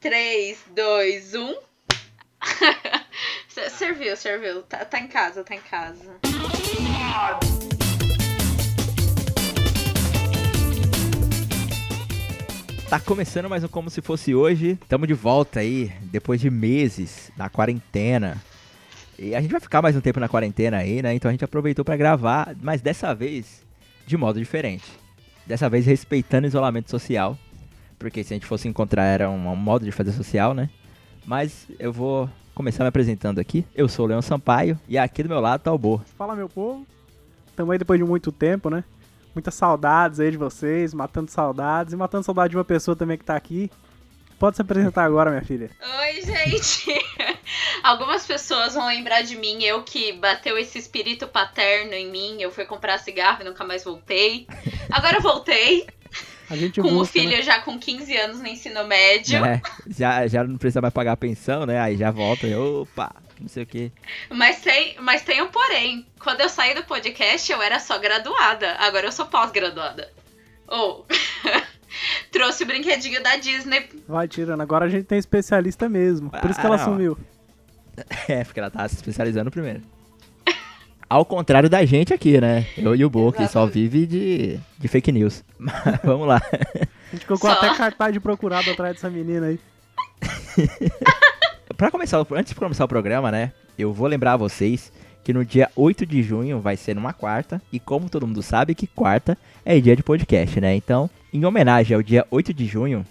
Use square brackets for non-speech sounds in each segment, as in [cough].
3, 2, 1. serviu, serviu. Tá, tá em casa, tá em casa. Tá começando mais um Como Se Fosse Hoje. Estamos de volta aí, depois de meses na quarentena. E a gente vai ficar mais um tempo na quarentena aí, né? Então a gente aproveitou para gravar, mas dessa vez de modo diferente. Dessa vez respeitando o isolamento social. Porque se a gente fosse encontrar era um, um modo de fazer social, né? Mas eu vou começar me apresentando aqui. Eu sou o Leão Sampaio e aqui do meu lado tá o Bo. Fala, meu povo. Tamo aí depois de muito tempo, né? Muitas saudades aí de vocês, matando saudades e matando saudade de uma pessoa também que tá aqui. Pode se apresentar agora, minha filha. Oi, gente. [laughs] Algumas pessoas vão lembrar de mim, eu que bateu esse espírito paterno em mim. Eu fui comprar cigarro e nunca mais voltei. Agora eu voltei. A gente com o busca, filho né? já com 15 anos no ensino médio. É, já, já não precisa mais pagar a pensão, né? Aí já volta, e, opa, não sei o que. Mas tem, mas tem um porém. Quando eu saí do podcast, eu era só graduada. Agora eu sou pós-graduada. Ou. [laughs] Trouxe o brinquedinho da Disney. Vai tirando. Agora a gente tem especialista mesmo. Por isso que ela Ah, não. sumiu. [laughs] É, porque ela tá se especializando primeiro. Ao contrário da gente aqui, né? Eu e o Bo, que só vive de, de fake news. [laughs] Mas vamos lá. A gente colocou Só. até cartaz de procurado atrás dessa menina aí. [laughs] Pra começar, antes de começar o programa, né? Eu vou lembrar a vocês que no dia 8 de junho vai ser numa quarta. E como todo mundo sabe que quarta é dia de podcast, né? Então, em homenagem ao dia 8 de junho,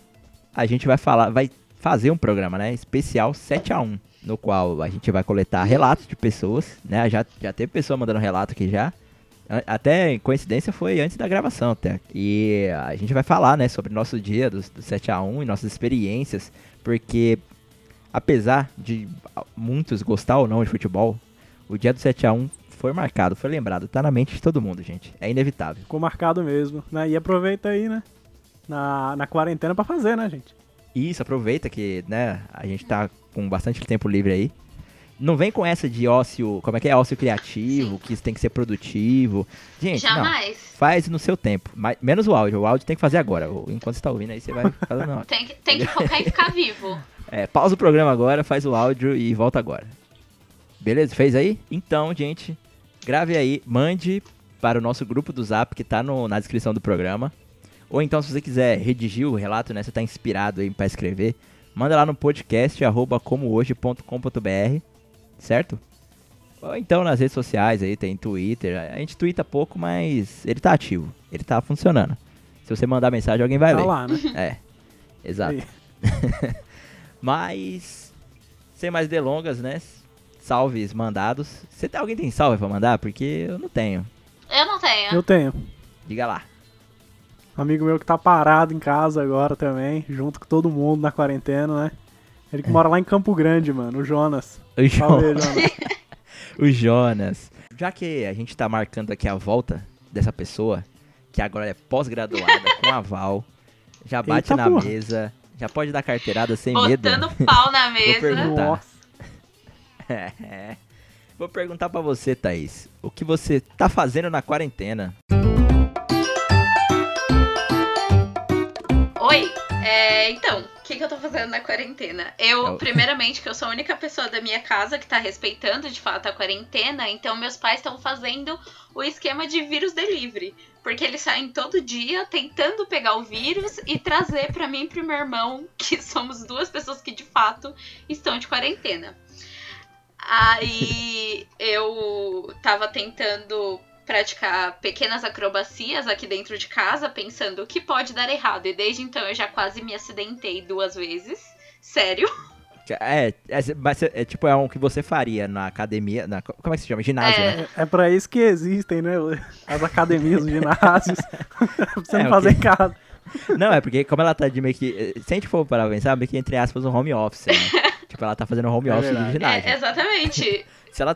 a gente vai falar, vai fazer um programa, né? Especial 7 a 1 no qual a gente vai coletar relatos de pessoas, né? Já, já teve pessoa mandando relato aqui já. Até coincidência foi antes da gravação, até. E a gente vai falar, né, sobre nosso dia do, do 7 a 1 e nossas experiências, porque apesar de muitos gostar ou não de futebol, o dia do 7 a 1 foi marcado, foi lembrado, tá na mente de todo mundo, gente. É inevitável. Ficou marcado mesmo, né? E aproveita aí, né? Na, na quarentena pra fazer, né, gente? Isso, aproveita que, né, a gente tá com bastante tempo livre aí. Não vem com essa de ócio, como é que é ócio criativo, que isso tem que ser produtivo. Gente, não. Jamais. Faz no seu tempo. Mas, menos o áudio. O áudio tem que fazer agora. Enquanto você tá ouvindo aí, você vai fazendo hora. Tem que, tem que focar em ficar vivo. [laughs] É, pausa o programa agora, faz o áudio e volta agora. Beleza? Fez aí? Então, gente, grave aí, mande para o nosso grupo do Zap que tá no- na descrição do programa. Ou então, se você quiser redigir o relato, né? Você tá inspirado aí para escrever, manda lá no podcast arroba comohoje.com.br, certo? Ou então nas redes sociais aí, tem Twitter. A gente twitta pouco, mas ele tá ativo. Ele tá funcionando. Se você mandar mensagem, alguém vai Tá ler. lá, né? É, exato. [laughs] Mas, sem mais delongas, né? Salves mandados. Você tem, alguém tem salve pra mandar? Porque eu não tenho. Eu não tenho. Eu tenho. Diga lá. Um amigo meu que tá parado em casa agora também, junto com todo mundo na quarentena, né? Ele que mora lá em Campo Grande, mano, o Jonas. O, Salve, Jo- Jonas. [laughs] o Jonas. Já que a gente tá marcando aqui a volta dessa pessoa, que agora é pós-graduada, [laughs] com aval, já bate Eita na porra. mesa, já pode dar carteirada sem medo. Botando pau na [laughs] mesa. perguntar. Nossa. É. Vou perguntar pra você, Thaís. O que você tá fazendo na quarentena? Oi, é, então, o que, que eu tô fazendo na quarentena? Eu, Eu- primeiramente, que eu sou a única pessoa da minha casa que tá respeitando de fato a quarentena, então meus pais estão fazendo o esquema de vírus delivery. Porque eles saem todo dia tentando pegar o vírus e trazer pra mim e pro meu irmão, [laughs] que somos duas pessoas que de fato estão de quarentena. Aí eu tava tentando praticar pequenas acrobacias aqui dentro de casa, pensando o que pode dar errado. E desde então eu já quase me acidentei duas vezes. Sério. [laughs] É, é, mas é, é tipo, é um que você faria na academia, na, como é que se chama? Ginásio, É. né? É pra isso que existem, né? As academias, os [laughs] ginásios. pra [laughs] você É, não fazer que- casa. Não, é porque como ela tá de meio que, se a gente for para pensar, meio que entre aspas um home office, né? tipo, ela tá fazendo home É office verdade. de ginásio. É, exatamente. Se ela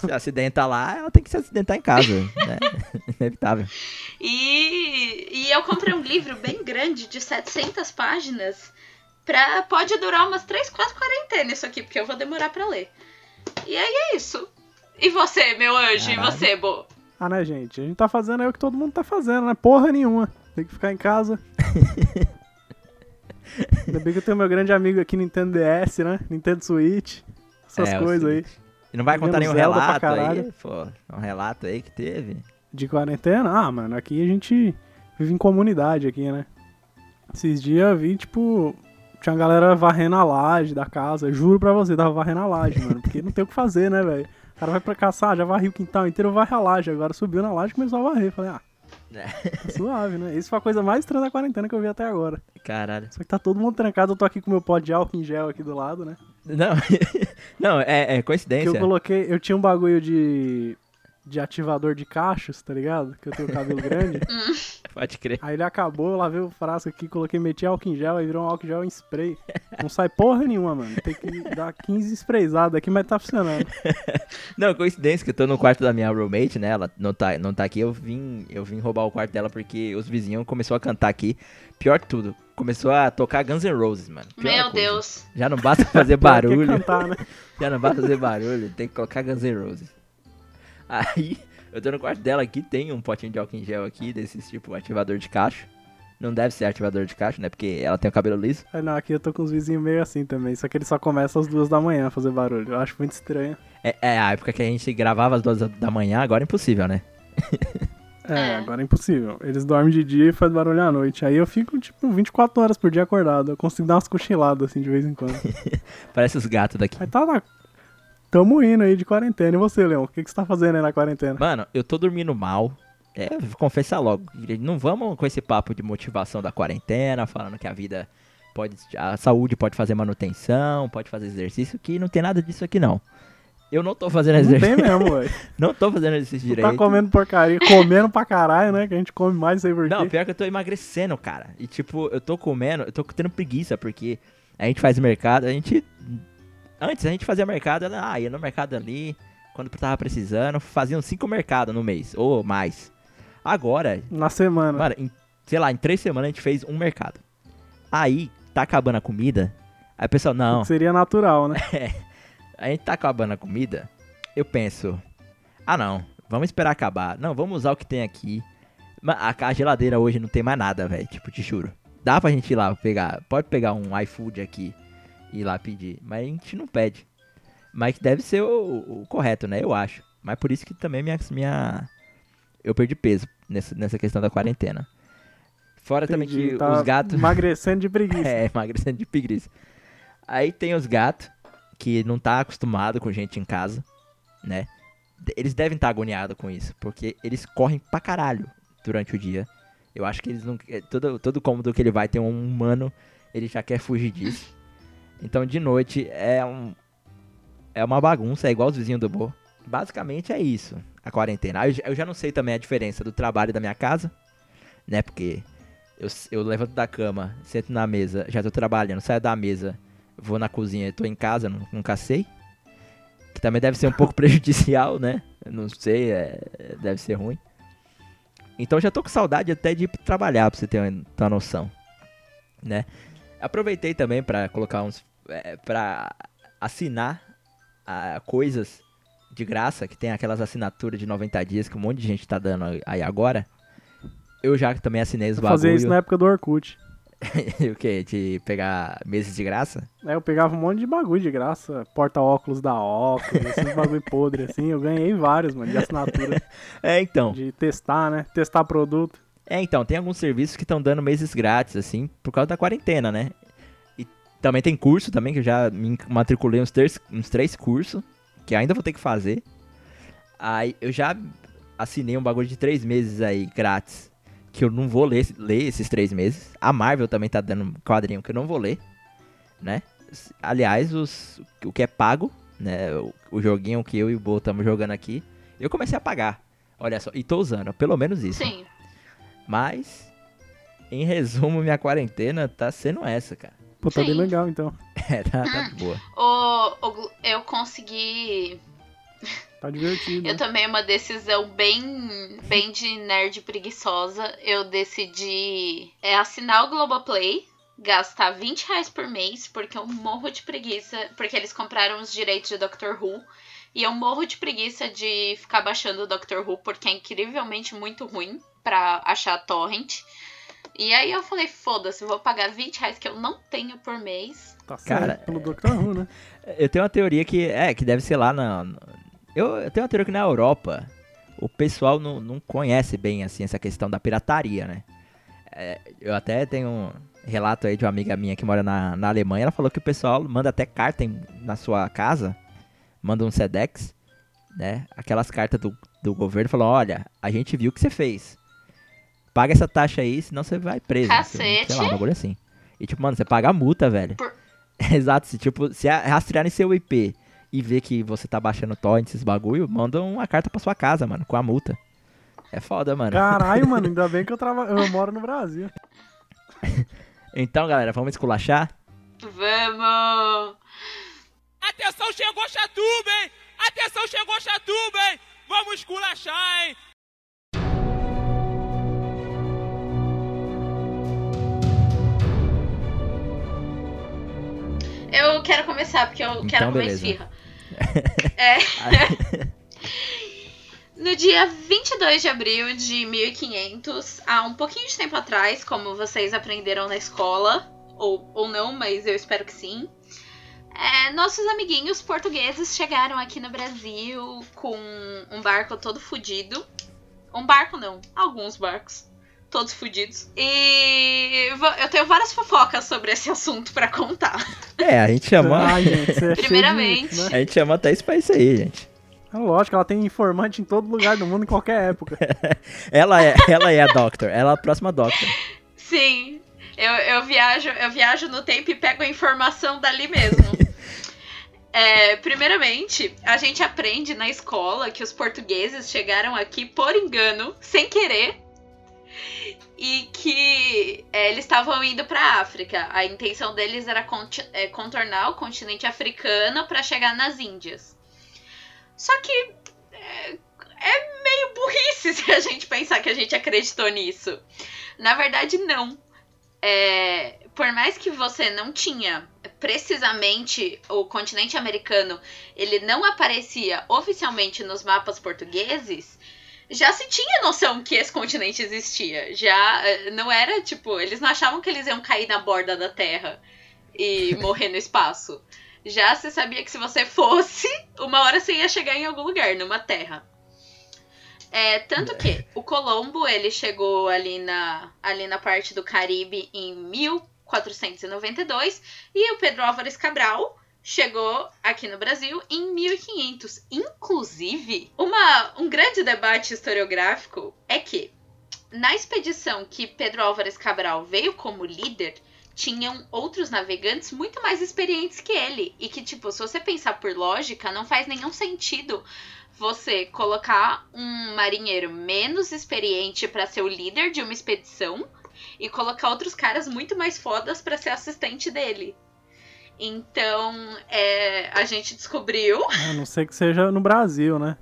se acidentar lá, ela tem que se acidentar em casa, né? [laughs] Inevitável. E, e eu comprei um livro bem grande, de 700 páginas. Pra, pode durar umas 3, 4 quarentenas isso aqui, porque eu vou demorar pra ler. E aí é isso. E você, meu anjo? Caralho. E você, Bo? Ah, né, gente? A gente tá fazendo aí o que todo mundo tá fazendo, né? Porra nenhuma. Tem que ficar em casa. [laughs] Ainda bem que eu tenho meu grande amigo aqui, Nintendo DS, né? Nintendo Switch. Essas É, coisas aí. E não vai contar nenhum Zelda relato aí, pô. Um relato aí que teve. De quarentena? Ah, mano, aqui a gente vive em comunidade aqui, né? Esses dias eu vi, tipo, tinha uma galera varrendo a laje da casa. Juro pra você, tava varrendo a laje, mano. Porque não tem o que fazer, né, velho? O cara vai pra caçar, já varreu o quintal inteiro, varre a laje. Agora subiu na laje e começou a varrer. Falei, ah, É. tá suave, né? Isso foi a coisa mais estranha da quarentena que eu vi até agora. Caralho. Só que tá todo mundo trancado, eu tô aqui com meu pó de álcool em gel aqui do lado, né? Não, [laughs] não é, é Que coincidência. eu coloquei, eu tinha um bagulho de de ativador de cachos, tá ligado? Que eu tenho cabelo grande. [laughs] Pode crer. Aí ele acabou, eu lavei o frasco aqui, coloquei, meti álcool em gel, aí virou um álcool em gel em spray. Não sai porra nenhuma, mano. Tem que dar 15 sprayzadas aqui, mas tá funcionando. [laughs] Não, coincidência que eu tô no quarto da minha roommate, né? Ela não tá, não tá aqui. Eu vim, eu vim roubar o quarto dela porque os vizinhos começou a cantar aqui. Pior que tudo, começou a tocar Guns N' Roses, mano. Pior Meu coisa. Deus. Já não basta [laughs] fazer é barulho. cantar, né? Já não basta fazer barulho, tem que colocar Guns N' Roses. Aí, eu tô no quarto dela aqui, tem um potinho de álcool em gel aqui, desses tipo ativador de cacho. Não deve ser ativador de cacho, né? Porque ela tem o cabelo liso. Aí, não, aqui eu tô com os vizinhos meio assim também, só que eles só começam às duas da manhã a fazer barulho. Eu acho muito estranho. É, é a época que a gente gravava às duas da manhã, agora é impossível, né? [laughs] É, É. agora é impossível. Eles dormem de dia e fazem barulho à noite. Aí eu fico, tipo, 24 horas por dia acordado. Eu consigo dar umas cochiladas, assim, de vez em quando. [laughs] Parece os gatos daqui. Aí tá lá. Tamo indo aí de quarentena. E você, Leon? O que, que você tá fazendo aí na quarentena? Mano, eu tô dormindo mal. É, vou confessar logo. Não vamos com esse papo de motivação da quarentena, falando que a vida pode. A saúde pode fazer manutenção, pode fazer exercício, que não tem nada disso aqui não. Eu não tô fazendo Não exercício. tem mesmo, [laughs] velho. Não tô fazendo exercício direito. Tá comendo porcaria, comendo pra caralho, né? Que a gente come mais aí por Não, pior que eu tô emagrecendo, cara. E tipo, eu tô comendo, eu tô tendo preguiça, porque a gente faz mercado, a gente. Antes a gente fazia mercado, ela, ah, ia no mercado ali, quando tava precisando, faziam cinco mercados no mês, ou mais. Agora, Na semana. em, sei lá, em três semanas a gente fez um mercado. Aí, tá acabando a comida, aí o pessoal, não, Seria natural, né? [laughs] a gente tá acabando a comida, eu penso, ah não, vamos esperar acabar. Não, vamos usar o que tem aqui. A, geladeira hoje não tem mais nada, velho, tipo, te juro. Dá pra gente ir lá pegar, pode pegar um iFood aqui ir lá pedir, mas a gente não pede. Mas que deve ser o, o correto, né, eu acho. Mas por isso que também minha, minha... eu perdi peso nessa, nessa questão da quarentena. Fora também Entendi, que tá os gatos... Emagrecendo de preguiça. [laughs] É, emagrecendo de preguiça. Aí tem os gatos, que não tá acostumado com gente em casa, né? Eles devem estar agoniados com isso, porque eles correm pra caralho durante o dia. Eu acho que eles não. é, Todo, todo cômodo que ele vai ter um humano, ele já quer fugir disso. Então de noite é um. É uma bagunça, é igual os vizinhos do Bo. Basicamente é isso, a quarentena. Eu, já- não sei também a diferença do trabalho da minha casa, né? Porque eu, eu levanto da cama, sento na mesa, já tô trabalhando, saio da mesa, vou na cozinha, tô em casa, nu- nunca sei. Que também deve ser um pouco [laughs] prejudicial, né? Eu Não sei, é- deve ser ruim. Então já tô com saudade até de ir trabalhar, pra você ter uma, ter uma noção, né? Aproveitei também pra colocar uns. É, pra assinar coisas de graça, que tem aquelas assinaturas de 90 dias que um monte de gente tá dando aí agora. Eu já também assinei os Eu fazia bagulho. isso na época do Orkut. [laughs] o quê? De pegar meses de graça? É, eu pegava um monte de bagulho de graça. Porta-óculos da óculos, esses bagulho podre assim. Eu ganhei vários, mano, de assinatura. [laughs] É, então. De testar, né? Testar produto. É, então, tem alguns serviços que estão dando meses grátis, assim, por causa da quarentena, né? E também tem curso também, que eu já me matriculei uns, três- uns três cursos, que ainda vou ter que fazer. Aí eu já assinei um bagulho de três meses aí, grátis, que eu não vou ler, ler esses três meses. A Marvel também tá dando quadrinho que eu não vou ler, né? Aliás, os, o que é pago, né? O, o joguinho que eu e o Bo estamos jogando aqui, eu comecei a pagar. Olha só, e tô usando, pelo menos isso. Sim. Mas, em resumo, minha quarentena tá sendo essa, cara. Pô, tá bem Sim. legal então. [laughs] É, tá, tá boa. O, o eu consegui. [laughs] Tá divertido. Eu né? tomei uma decisão bem, bem de nerd preguiçosa. Eu decidi é, assinar o Globoplay, gastar 20 reais por mês, porque eu morro de preguiça. Porque eles compraram os direitos de Doctor Who. E eu morro de preguiça de ficar baixando o Doctor Who, porque é incrivelmente muito ruim pra achar torrent. E aí eu falei, foda-se, eu vou pagar 20 reais que eu não tenho por mês. Tá Cara, pelo Dr. Who, né? [laughs] Eu tenho uma teoria que é, que deve ser lá na. na- Eu, eu tenho uma teoria que na Europa o pessoal não, não conhece bem assim essa questão da pirataria, né? É, eu até tenho um relato aí de uma amiga minha que mora na, na Alemanha, ela falou que o pessoal manda até carta em- na sua casa, manda um Sedex, né? Aquelas cartas do, do governo falou, olha, a gente viu o que você fez. Paga essa taxa aí, senão você vai preso. Cacete. Sei lá, um bagulho assim. E tipo, mano, você paga a multa, velho. Por- [laughs] Exato, se tipo, se rastrearem seu IP e ver que você tá baixando torrent, esses bagulho, manda uma carta pra sua casa, mano, com a multa. É foda, mano. Caralho, [laughs] mano, ainda bem que eu, trava... eu moro no Brasil. [laughs] Então, galera, vamos esculachar? Vamos! Atenção, chegou Chatuba, hein? Atenção, chegou Chatuba, hein? Vamos esculachar, hein? Eu quero começar, porque eu quero comer beleza. esfirra. [laughs] É, no dia 22 de abril de 1500, há um pouquinho de tempo atrás, como vocês aprenderam na escola, ou, ou não, mas eu espero que sim, é, nossos amiguinhos portugueses chegaram aqui no Brasil com um barco todo fudido. Um barco não, alguns barcos. Todos fudidos. E eu tenho várias fofocas sobre esse assunto pra contar. é, a gente chama. Ai, gente, é de- Primeiramente. né? A gente chama até isso pra isso aí, gente. É lógico, ela tem informante em todo lugar do mundo, em qualquer época. [laughs] Ela é, ela é a Doctor, ela é a próxima Doctor. Sim, eu, eu viajo, eu viajo no tempo e pego a informação dali mesmo. [laughs] É, primeiramente, a gente aprende na escola que os portugueses chegaram aqui por engano, sem querer, e que é, eles estavam indo para a África. A intenção deles era é, contornar o continente africano para chegar nas Índias. Só que é, é meio burrice [laughs] se a gente pensar que a gente acreditou nisso. Na verdade, não. É, por mais que você não tinha precisamente o continente americano, ele não aparecia oficialmente nos mapas portugueses, já se tinha noção que esse continente existia. Já eh, não era tipo, eles não achavam que eles iam cair na borda da Terra e [laughs] morrer no espaço. Já se sabia que se você fosse, uma hora você ia chegar em algum lugar, numa terra. É, tanto que o Colombo, ele chegou ali na, ali na parte do Caribe em 1492 e o Pedro Álvares Cabral chegou aqui no Brasil em 1500. Inclusive, uma, um grande debate historiográfico é que na expedição que Pedro Álvares Cabral veio como líder, tinham outros navegantes muito mais experientes que ele. E que, tipo, se você pensar por lógica, não faz nenhum sentido você colocar um marinheiro menos experiente para ser o líder de uma expedição e colocar outros caras muito mais fodas para ser assistente dele. Então, é, a gente descobriu. [laughs] A não ser que seja no Brasil, né?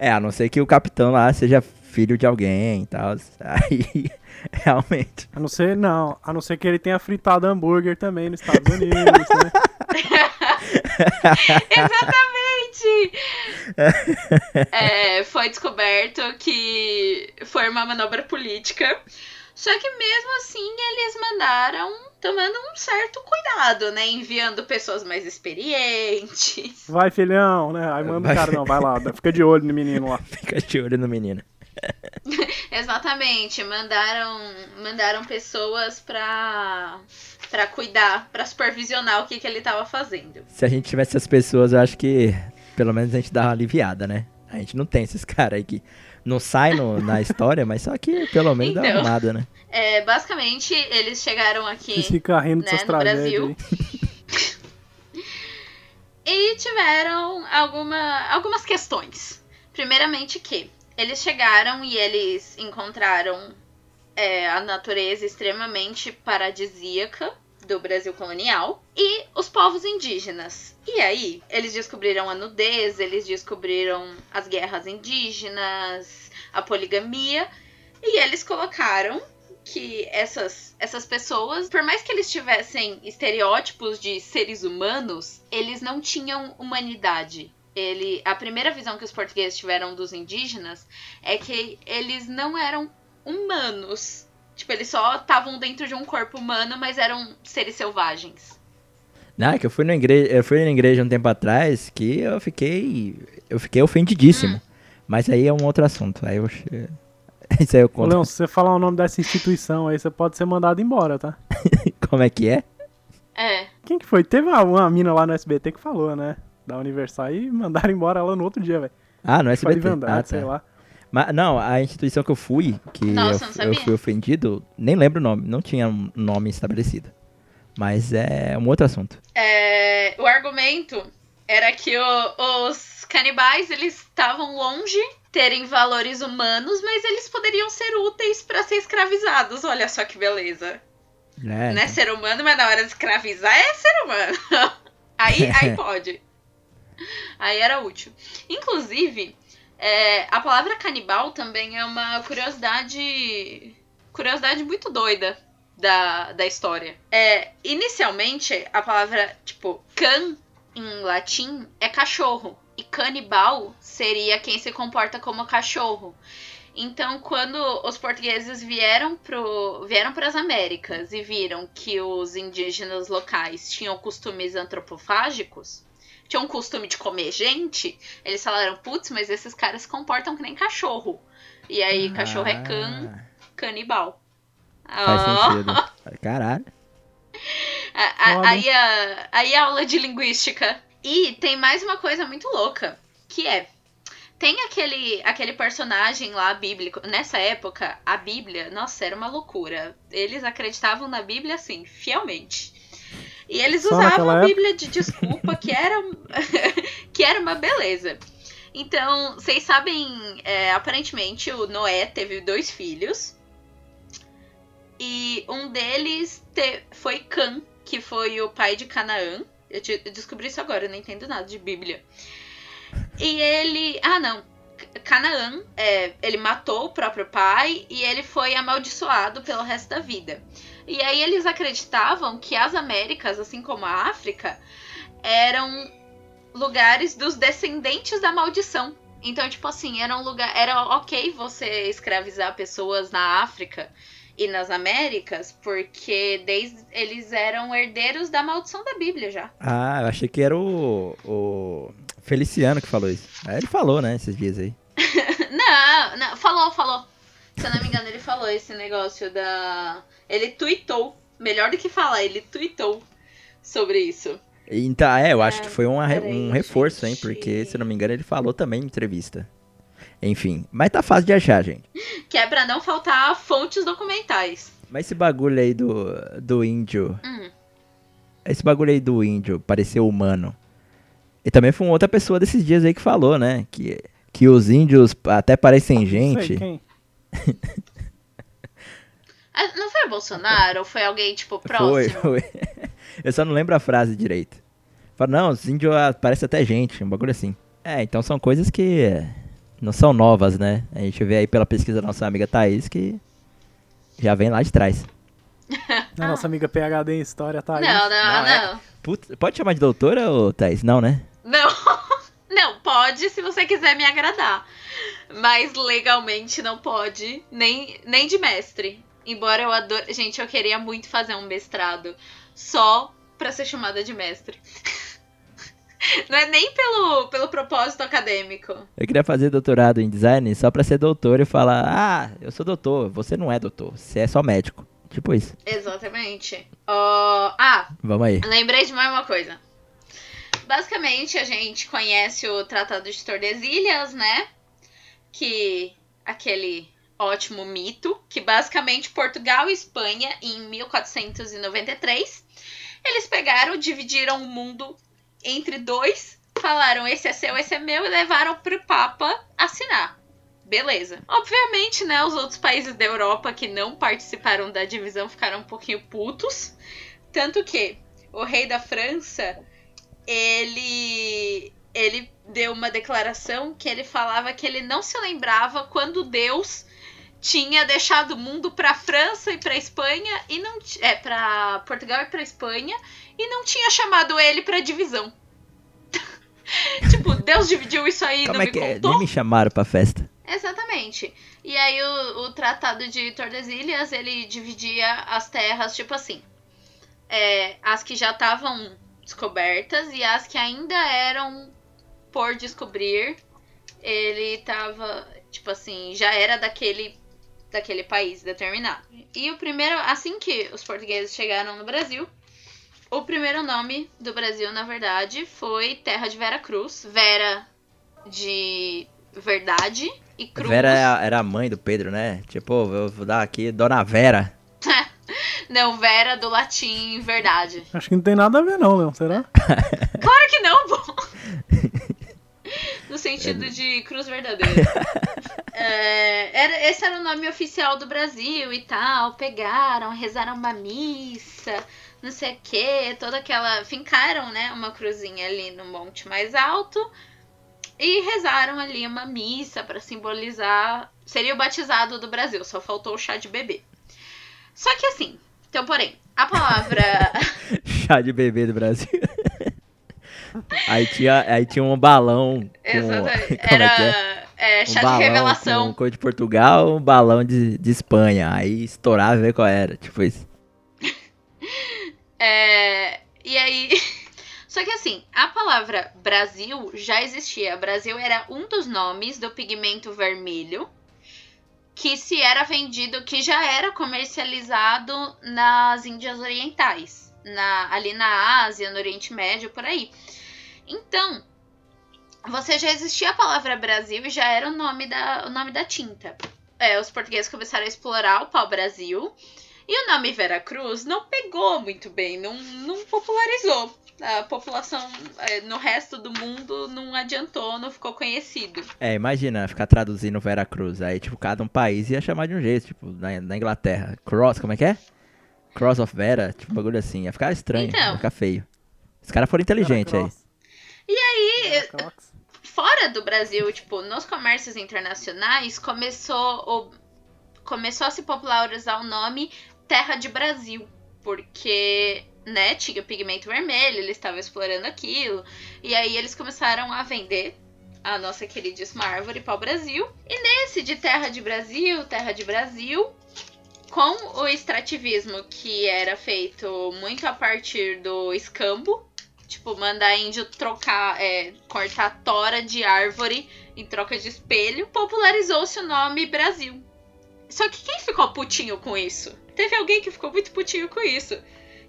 É, a não ser que o capitão lá seja filho de alguém e tal. Aí, [laughs] realmente. A não ser, não. A não ser que ele tenha fritado hambúrguer também nos Estados Unidos, né? [laughs] Exatamente! [laughs] É, foi descoberto que foi uma manobra política. Só que mesmo assim eles mandaram tomando um certo cuidado, né? Enviando pessoas mais experientes. Vai, filhão, né? Aí manda o Vai. cara, não, vai lá, fica de olho no menino lá. [laughs] Fica de olho no menino. [laughs] Exatamente, mandaram mandaram pessoas pra para cuidar, pra supervisionar o que, que ele tava fazendo. Se a gente tivesse essas pessoas, eu acho que pelo menos a gente dá uma aliviada, né? A gente não tem esses [laughs] caras aí que não saem no- na [laughs] história, mas só que pelo menos dá uma Então. arrumada, né? É, basicamente, eles chegaram aqui. Vocês ficam rindo né, no Brasil. [laughs] E tiveram alguma, algumas questões. Primeiramente que eles chegaram e eles encontraram é, a natureza extremamente paradisíaca do Brasil colonial e os povos indígenas. E aí, eles descobriram a nudez, eles descobriram as guerras indígenas, a poligamia, e eles colocaram que essas, essas pessoas, por mais que eles tivessem estereótipos de seres humanos, eles não tinham humanidade. Ele, a primeira visão que os portugueses tiveram dos indígenas é que eles não eram humanos. Tipo, eles só estavam dentro de um corpo humano, mas eram seres selvagens. Não, é que eu fui na igreja, eu fui na igreja um tempo atrás que eu fiquei. Eu fiquei ofendidíssimo. Hum. Mas aí é um outro assunto. Aí eu. [laughs] Isso aí eu Ô, conto. Leon, se você falar o nome dessa instituição aí, você pode ser mandado embora, tá? [laughs] Como é que é? É. Quem que foi? Teve uma, uma mina lá no SBT que falou, né? Da Universal e mandaram embora ela no outro dia, velho. Ah, no Foi SBT. Andrade, Ah, tá. sei lá. Mas, não, a instituição que eu fui, que Nossa, eu, eu fui ofendido, nem lembro o nome, não tinha um nome estabelecido. Mas é um outro assunto. É, o argumento era que o- os canibais eles estavam longe terem valores humanos, mas eles poderiam ser úteis para ser escravizados. Olha só que beleza. É, Não é ser humano, mas na hora de escravizar é ser humano. [laughs] aí, aí [laughs] pode. Aí era útil. Inclusive, é, a palavra canibal também é uma curiosidade. Curiosidade muito doida da, da história. É, inicialmente, a palavra, tipo, can em latim é cachorro. E canibal seria quem se comporta como cachorro. Então, quando os portugueses vieram pro, vieram para as Américas e viram que os indígenas locais tinham costumes antropofágicos, tinham um costume de comer gente, eles falaram, putz, mas esses caras se comportam que nem cachorro. E aí, cachorro é can, Ah, canibal. Faz Ah, sentido. [laughs] Caralho. a- aí, a, aí a aula de linguística. E tem mais uma coisa muito louca, que é tem aquele aquele personagem lá bíblico. Nessa época, a Bíblia, nossa, era uma loucura. Eles acreditavam na Bíblia assim, fielmente. E eles Só usavam a época? Bíblia de desculpa, que era [laughs] que era uma beleza. Então, vocês sabem, é, aparentemente o Noé teve dois filhos. E um deles te- foi Cã, que foi o pai de Canaã. Eu, te- eu descobri isso agora, eu não entendo nada de Bíblia. E ele. Ah, não. Canaã, é, ele matou o próprio pai e ele foi amaldiçoado pelo resto da vida. E aí eles acreditavam que as Américas, assim como a África, eram lugares dos descendentes da maldição. Então, tipo assim, era um lugar. Era ok você escravizar pessoas na África e nas Américas, porque desde eles eram herdeiros da maldição da Bíblia já. Ah, eu achei que era o, o Feliciano que falou isso. Aí ele falou, né, esses dias aí. [laughs] Não, não, falou, falou. Se eu não me engano, ele falou esse negócio da. Ele tweetou. Melhor do que falar, ele tweetou sobre isso. Então, é, eu acho É, que foi um, re- peraí, um reforço, hein, gente. porque, se eu não me engano, ele falou também em entrevista. Enfim, mas tá fácil de achar, gente. Que é pra não faltar fontes documentais. Mas esse bagulho aí do, do índio, Hum. esse bagulho aí do índio parecer humano. E também foi uma outra pessoa desses dias aí que falou, né, que, que os índios até parecem Não sei gente. quem. Ah, Não foi o Bolsonaro? Ou foi alguém, tipo, Foi, próximo? foi. Eu só não lembro a frase direito. Fala, não, os índios ah, parecem até gente, um bagulho assim. É, então são coisas que não são novas, né? A gente vê aí pela pesquisa da nossa amiga Thaís que já vem lá de trás. A nossa amiga PHD em história aí. Não, não, Não, não. é. Putz, pode chamar de doutora, ô Thaís? Não, né? Não. [laughs] Não, pode se você quiser me agradar. Mas legalmente não pode, nem, nem de mestre. Embora eu adore. Gente, eu queria muito fazer um mestrado só pra ser chamada de mestre. [laughs] Não é nem pelo, pelo propósito acadêmico. Eu queria fazer doutorado em design só pra ser doutor e falar, ah, eu sou doutor, você não é doutor, você é só médico. Tipo isso. Exatamente. Ó, ah, Vamos aí. Lembrei de mais uma coisa. Basicamente, a gente conhece o Tratado de Tordesilhas, né? Que aquele ótimo mito, que basicamente Portugal e Espanha, em 1493, eles pegaram, dividiram o mundo entre dois, falaram esse é seu, esse é meu, e levaram pro Papa assinar. Beleza. Obviamente, né, os outros países da Europa que não participaram da divisão ficaram um pouquinho putos. Tanto que o rei da França, ele ele deu uma declaração que ele falava que ele não se lembrava quando Deus tinha deixado o mundo para França e para Espanha e não é para Portugal e para Espanha e não tinha chamado ele para divisão. [laughs] tipo, Deus dividiu isso aí Como não é me que é? contou. Nem me chamaram pra festa. Exatamente. E aí o, o Tratado de Tordesilhas, ele dividia as terras, tipo assim, é, as que já estavam descobertas e as que ainda eram por descobrir. Ele tava, tipo assim, já era daquele daquele país determinado. E o primeiro, assim que os portugueses chegaram no Brasil, o primeiro nome do Brasil, na verdade, foi Terra de Vera Cruz. Vera de verdade e cruz. Vera era, era a mãe do Pedro, né? Tipo, eu vou dar aqui Dona Vera. [laughs] Não, Vera do latim verdade. Acho que não tem nada a ver, não, Leon. Será? Claro que não, pô! [laughs] No sentido de cruz verdadeira. [laughs] É, era, esse era o nome oficial do Brasil e tal. Pegaram, rezaram uma missa, não sei o que, toda aquela. Fincaram, né? Uma cruzinha ali no monte mais alto e rezaram ali uma missa para simbolizar. Seria o batizado do Brasil, só faltou o chá de bebê. Só que assim, então, porém, a palavra. [laughs] Chá de bebê do Brasil. Aí, tinha, aí tinha um balão. Com, Exatamente. [laughs] como Era é que é? é, Um chá balão de revelação. Com cor de Portugal, um balão de, de Espanha. Aí estourava e ver qual era. Tipo isso. [laughs] É, e aí. [laughs] Só que assim, a palavra Brasil já existia. Brasil era um dos nomes do pigmento vermelho que se era vendido, que já era comercializado nas Índias Orientais, na, ali na Ásia, no Oriente Médio, por aí. Então, você já existia a palavra Brasil e já era o nome da, o nome da tinta. É, os portugueses começaram a explorar o pau-brasil. E o nome Veracruz não pegou muito bem, não, não popularizou. A população é, no resto do mundo não adiantou, não ficou conhecido. É, imagina ficar traduzindo Vera Cruz. Aí, tipo, cada um país ia chamar de um jeito. Tipo, na Inglaterra. Cross, como é que é? Cross of Vera, tipo, um bagulho assim. Ia ficar estranho, Então. ia ficar feio. Os caras foram inteligentes aí. E aí, Crocs. fora do Brasil, tipo, nos comércios internacionais, começou, o, começou a se popularizar o nome Terra de Brasil. Porque, né, tinha o pigmento vermelho, eles estavam explorando aquilo. E aí eles começaram a vender a nossa queridíssima árvore para o Brasil. E nesse de Terra de Brasil, Terra de Brasil, com o extrativismo que era feito muito a partir do escambo, tipo, mandar índio trocar, é, cortar tora de árvore em troca de espelho, popularizou-se o nome Brasil. Só que quem ficou putinho com isso? Teve alguém que ficou muito putinho com isso,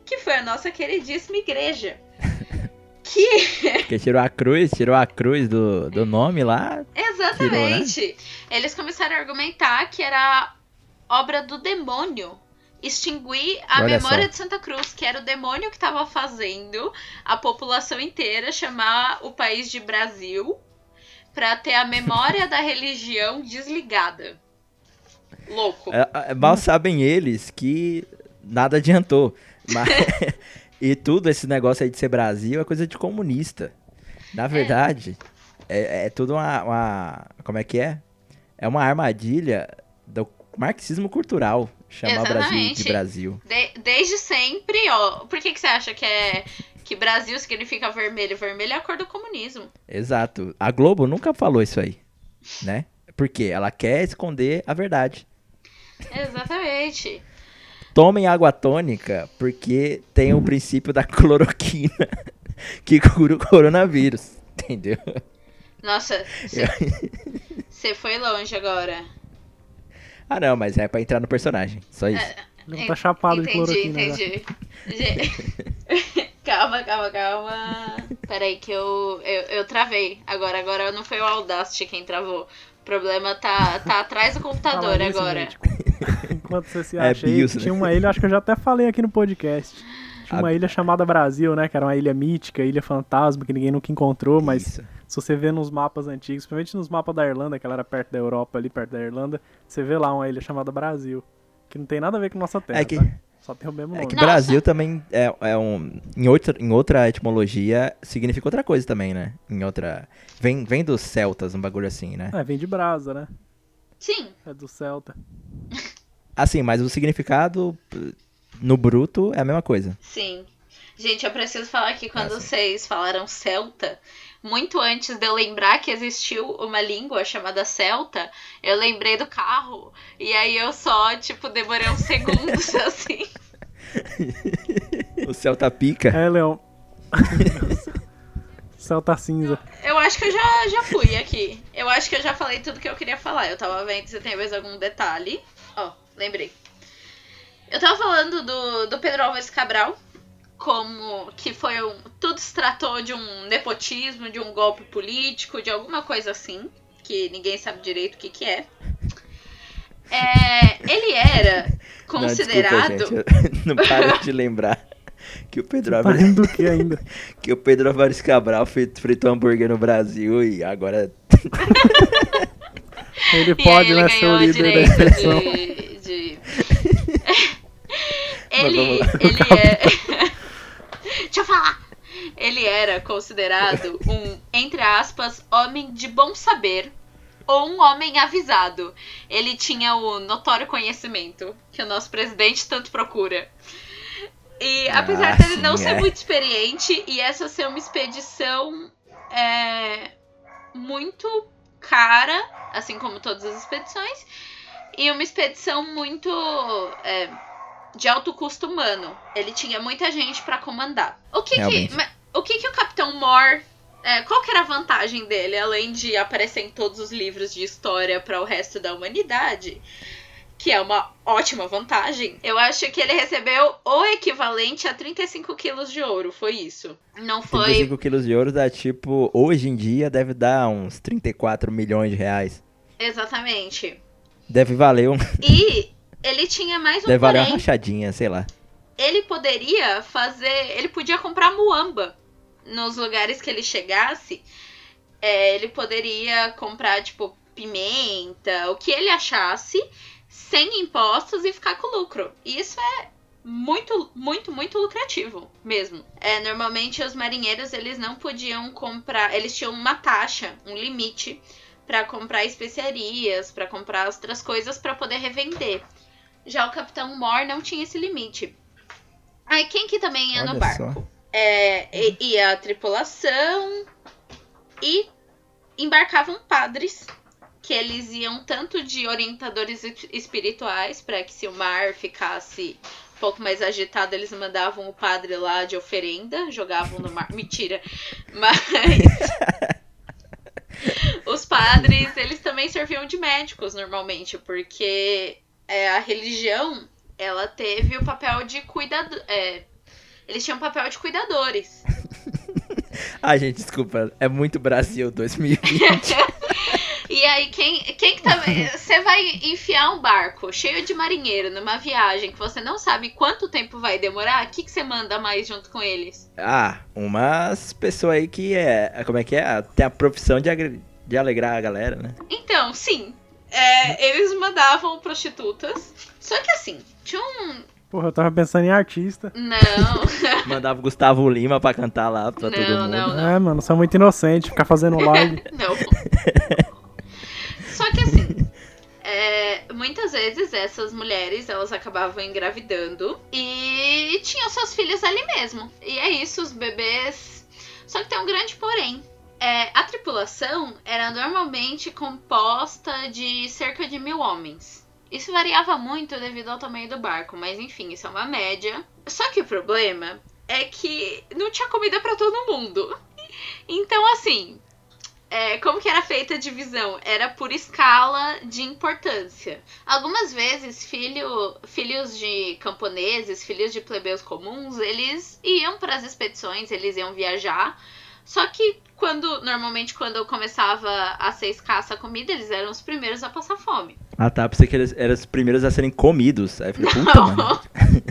que foi a nossa queridíssima igreja. [laughs] Que Porque tirou a cruz, tirou a cruz do, do nome lá. Exatamente. Eles começaram a argumentar que era obra do demônio extinguir a Olha memória só. de Santa Cruz, que era o demônio que estava fazendo a população inteira chamar o país de Brasil para ter a memória da religião desligada. Louco. É, é, mal sabem eles que nada adiantou. Mas, [laughs] e tudo esse negócio aí de ser Brasil é coisa de comunista. Na verdade, é, é tudo uma, uma- Como é que é? É uma armadilha do marxismo cultural. Chamar o Brasil de. Brasil. De- desde sempre, ó. Por que, que você acha que é que Brasil significa vermelho? Vermelho é a cor do comunismo. Exato. A Globo nunca falou isso aí, né? Porque ela quer esconder a verdade. Exatamente. Tomem água tônica porque tem o princípio da [laughs] cloroquina que cura o coronavírus. Entendeu? Nossa, você foi longe agora. Ah, não, mas é pra entrar no personagem. Só isso. Leon tá chapado de entendi, cloroquina já. entendi. Ge- [laughs] calma, calma, calma. Peraí que eu, eu, eu travei. Agora, agora não foi o Audacity quem travou. O problema tá, tá atrás do computador nisso, agora. médico. [laughs] Enquanto você se É acha aí, BIOS, né? tinha uma ilha, acho que eu já até falei aqui no podcast. Tinha uma A- ilha chamada Brasil, né? Que era uma ilha mítica, ilha fantasma, que ninguém nunca encontrou, mas Isso. se você vê nos mapas antigos, principalmente nos mapas da Irlanda, que ela era perto da Europa, ali perto da Irlanda, você vê lá uma ilha chamada Brasil. Que não tem nada a ver com nossa terra, É que- tá? Só tem o mesmo É nome. que Nossa. Brasil também é, é um. Em outra, em outra etimologia, significa outra coisa também, né? Em outra. Vem, vem dos celtas, um bagulho assim, né? É, vem de brasa, né? Sim, É do Celta. Assim, mas o significado, no bruto, é a mesma coisa. sim. Gente, eu preciso falar que quando Ah, vocês falaram celta, muito antes de eu lembrar que existiu uma língua chamada celta, eu lembrei do carro. E aí eu só, tipo, demorei uns segundos [laughs] assim. O tá pica. É, Leão. [laughs] Céu tá cinza. Eu acho que eu já, já fui aqui. Eu acho que eu já falei tudo que eu queria falar. Eu tava vendo se tem mais algum detalhe. Ó, lembrei. Eu tava falando do, do Pedro Álvares Cabral, como que foi um. Tudo se tratou de um nepotismo, de um golpe político, de alguma coisa assim, que ninguém sabe direito o que, que é. É, ele era Não, considerado. desculpa, gente. [laughs] Não paro de lembrar que o Pedro Tá Álvares, do que ainda? [laughs] que o Pedro Álvares Cabral fri- fritou hambúrguer no Brasil e agora [laughs] Ele pode, ele né, ser o líder da expressão. de. de... ele. [laughs] Ele é. [laughs] Deixa eu falar! Ele era considerado [laughs] um, entre aspas, homem de bom saber ou um homem avisado. Ele tinha o notório conhecimento que o nosso presidente tanto procura. E Ah, apesar dele não sim, ser é. muito experiente e essa ser uma expedição é, muito cara, assim como todas as expedições, e uma expedição muito é, de alto custo humano. Ele tinha muita gente pra comandar. O que que, Realmente. o que que o Capitão Moore é, qual que era a vantagem dele, além de aparecer em todos os livros de história para o resto da humanidade? Que é uma ótima vantagem. Eu acho que ele recebeu o equivalente a 35 quilos de ouro. Foi isso. Não foi. 35 quilos de ouro dá tipo, hoje em dia deve dar uns 34 milhões de reais. Exatamente. Deve valer um, E [laughs] ele tinha mais um deve valer uma rachadinha, sei lá. ele poderia fazer. Ele podia comprar muamba nos lugares que ele chegasse. É, ele poderia comprar, tipo, pimenta, o que ele achasse, sem impostos e ficar com lucro. E isso é muito, muito, muito lucrativo mesmo. É, normalmente os marinheiros eles não podiam comprar, eles tinham uma taxa, um limite para comprar especiarias, para comprar outras coisas para poder revender. Já o Capitão Moore não tinha esse limite. Aí quem que também ia no Olha barco? só. É, e- ia a tripulação e embarcavam padres que eles iam tanto de orientadores es- espirituais para que se o mar ficasse um pouco mais agitado eles mandavam o padre lá de oferenda jogavam no mar [laughs] mentira mas [laughs] [laughs] os padres eles também serviam de médicos normalmente porque é, a religião ela teve o papel de cuidador é, eles tinham o papel de cuidadores [laughs] Ah, gente, desculpa. É muito Brasil 2020. [laughs] E aí, quem, quem que tá. Você vai enfiar um barco cheio de marinheiro numa viagem que você não sabe quanto tempo vai demorar? O que, que você manda mais junto com eles? ah, umas pessoas aí que é. Como é que é? Tem a profissão de, agre- de alegrar a galera, né? Então, sim. É, eles mandavam prostitutas. Só que assim, tinha um. Porra, eu tava pensando em artista. Não, [laughs] Mandava o Gustavo Lima pra cantar lá pra todo Não, mundo. não. É, mano, são muito inocente, ficar fazendo live. [laughs] não. Só que assim. é, muitas vezes essas mulheres elas acabavam engravidando e tinham seus filhos ali mesmo. E é isso, os bebês. Só que tem um grande porém. É, a tripulação era normalmente composta de cerca de mil homens. Isso variava muito devido ao tamanho do barco, mas enfim, isso é uma média. Só que o problema é que não tinha comida pra todo mundo. Então, assim, é, como que era feita a divisão? Era por escala de importância. Algumas vezes, filho, filhos de camponeses, filhos de plebeus comuns, eles iam para as expedições, eles iam viajar. Só que quando normalmente quando começava a ser escassa a comida, eles eram os primeiros a passar fome. Ah tá, pensei que eles eram os primeiros a serem comidos. Aí eu falei, puta, mano.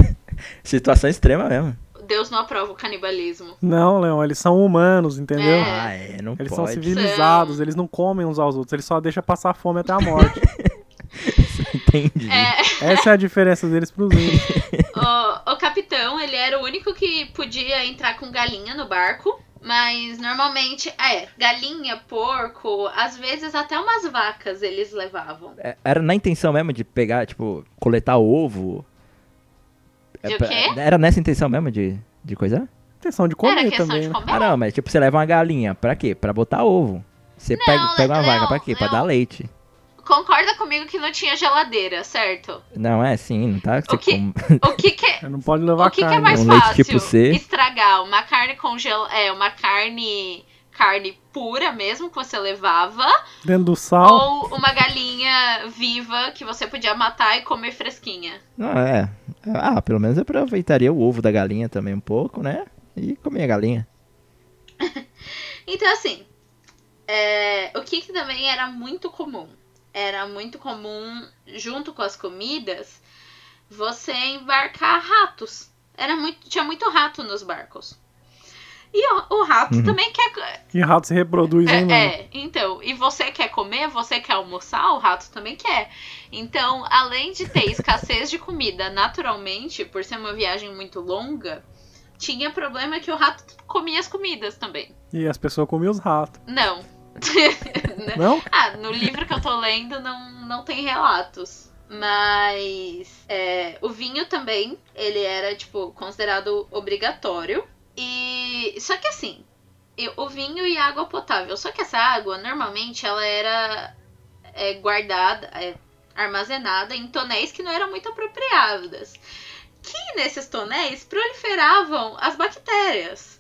[laughs] Situação extrema mesmo. Deus não aprova o canibalismo. Não, Leão, eles são humanos, entendeu? É. Ah, é, não Eles são pode. civilizados, eles não comem uns aos outros, eles só deixam passar fome até a morte. [laughs] Entendi. É, Essa é a diferença deles pros índios. [laughs] o, o capitão, ele era o único que podia entrar com galinha no barco. Mas normalmente, é, galinha, porco, às vezes até umas vacas eles levavam. É, Era na intenção mesmo de pegar, tipo, coletar ovo. É De o pra- quê? Era nessa intenção mesmo de, de coisa? Questão de Era comer questão também, de né? comer. Ah, não, mas tipo, você leva uma galinha, pra quê? Pra botar ovo. Você Não, pega, pega uma Leão, vaca, pra quê? Pra Leão. dar leite. Concorda comigo que não tinha geladeira, certo? Não, é sim, não tá? Você O que- come- [laughs] O que que [laughs] é, Não pode levar o que, que é carne. mais Um leite fácil? tipo C. Estragar uma carne congelada, é, uma carne carne pura mesmo que você levava Dentro do sal. ou uma galinha viva que você podia matar e comer fresquinha. Não, é. Ah, pelo menos eu aproveitaria o ovo da galinha também um pouco, né? E comer a galinha. [laughs] Então, assim, é, o que, que também era muito comum? Era muito comum, junto com as comidas, você embarcar ratos. Era muito, tinha muito rato nos barcos. E o, o rato Uhum. também quer. Que rato se reproduz, hein, mano? É, é, então, e você quer comer, você quer almoçar, o rato também quer. Então, além de ter escassez de comida naturalmente, por ser uma viagem muito longa, tinha problema que o rato comia as comidas também. E as pessoas comiam os ratos. Não. Não? [laughs] Ah, no livro que eu tô lendo não, não tem relatos. Mas é, o vinho também, ele era, tipo, considerado obrigatório. E. Só que assim, o vinho e água potável. Só que essa água, normalmente, ela era é, guardada, é, armazenada em tonéis que não eram muito apropriadas. Que nesses tonéis proliferavam as bactérias,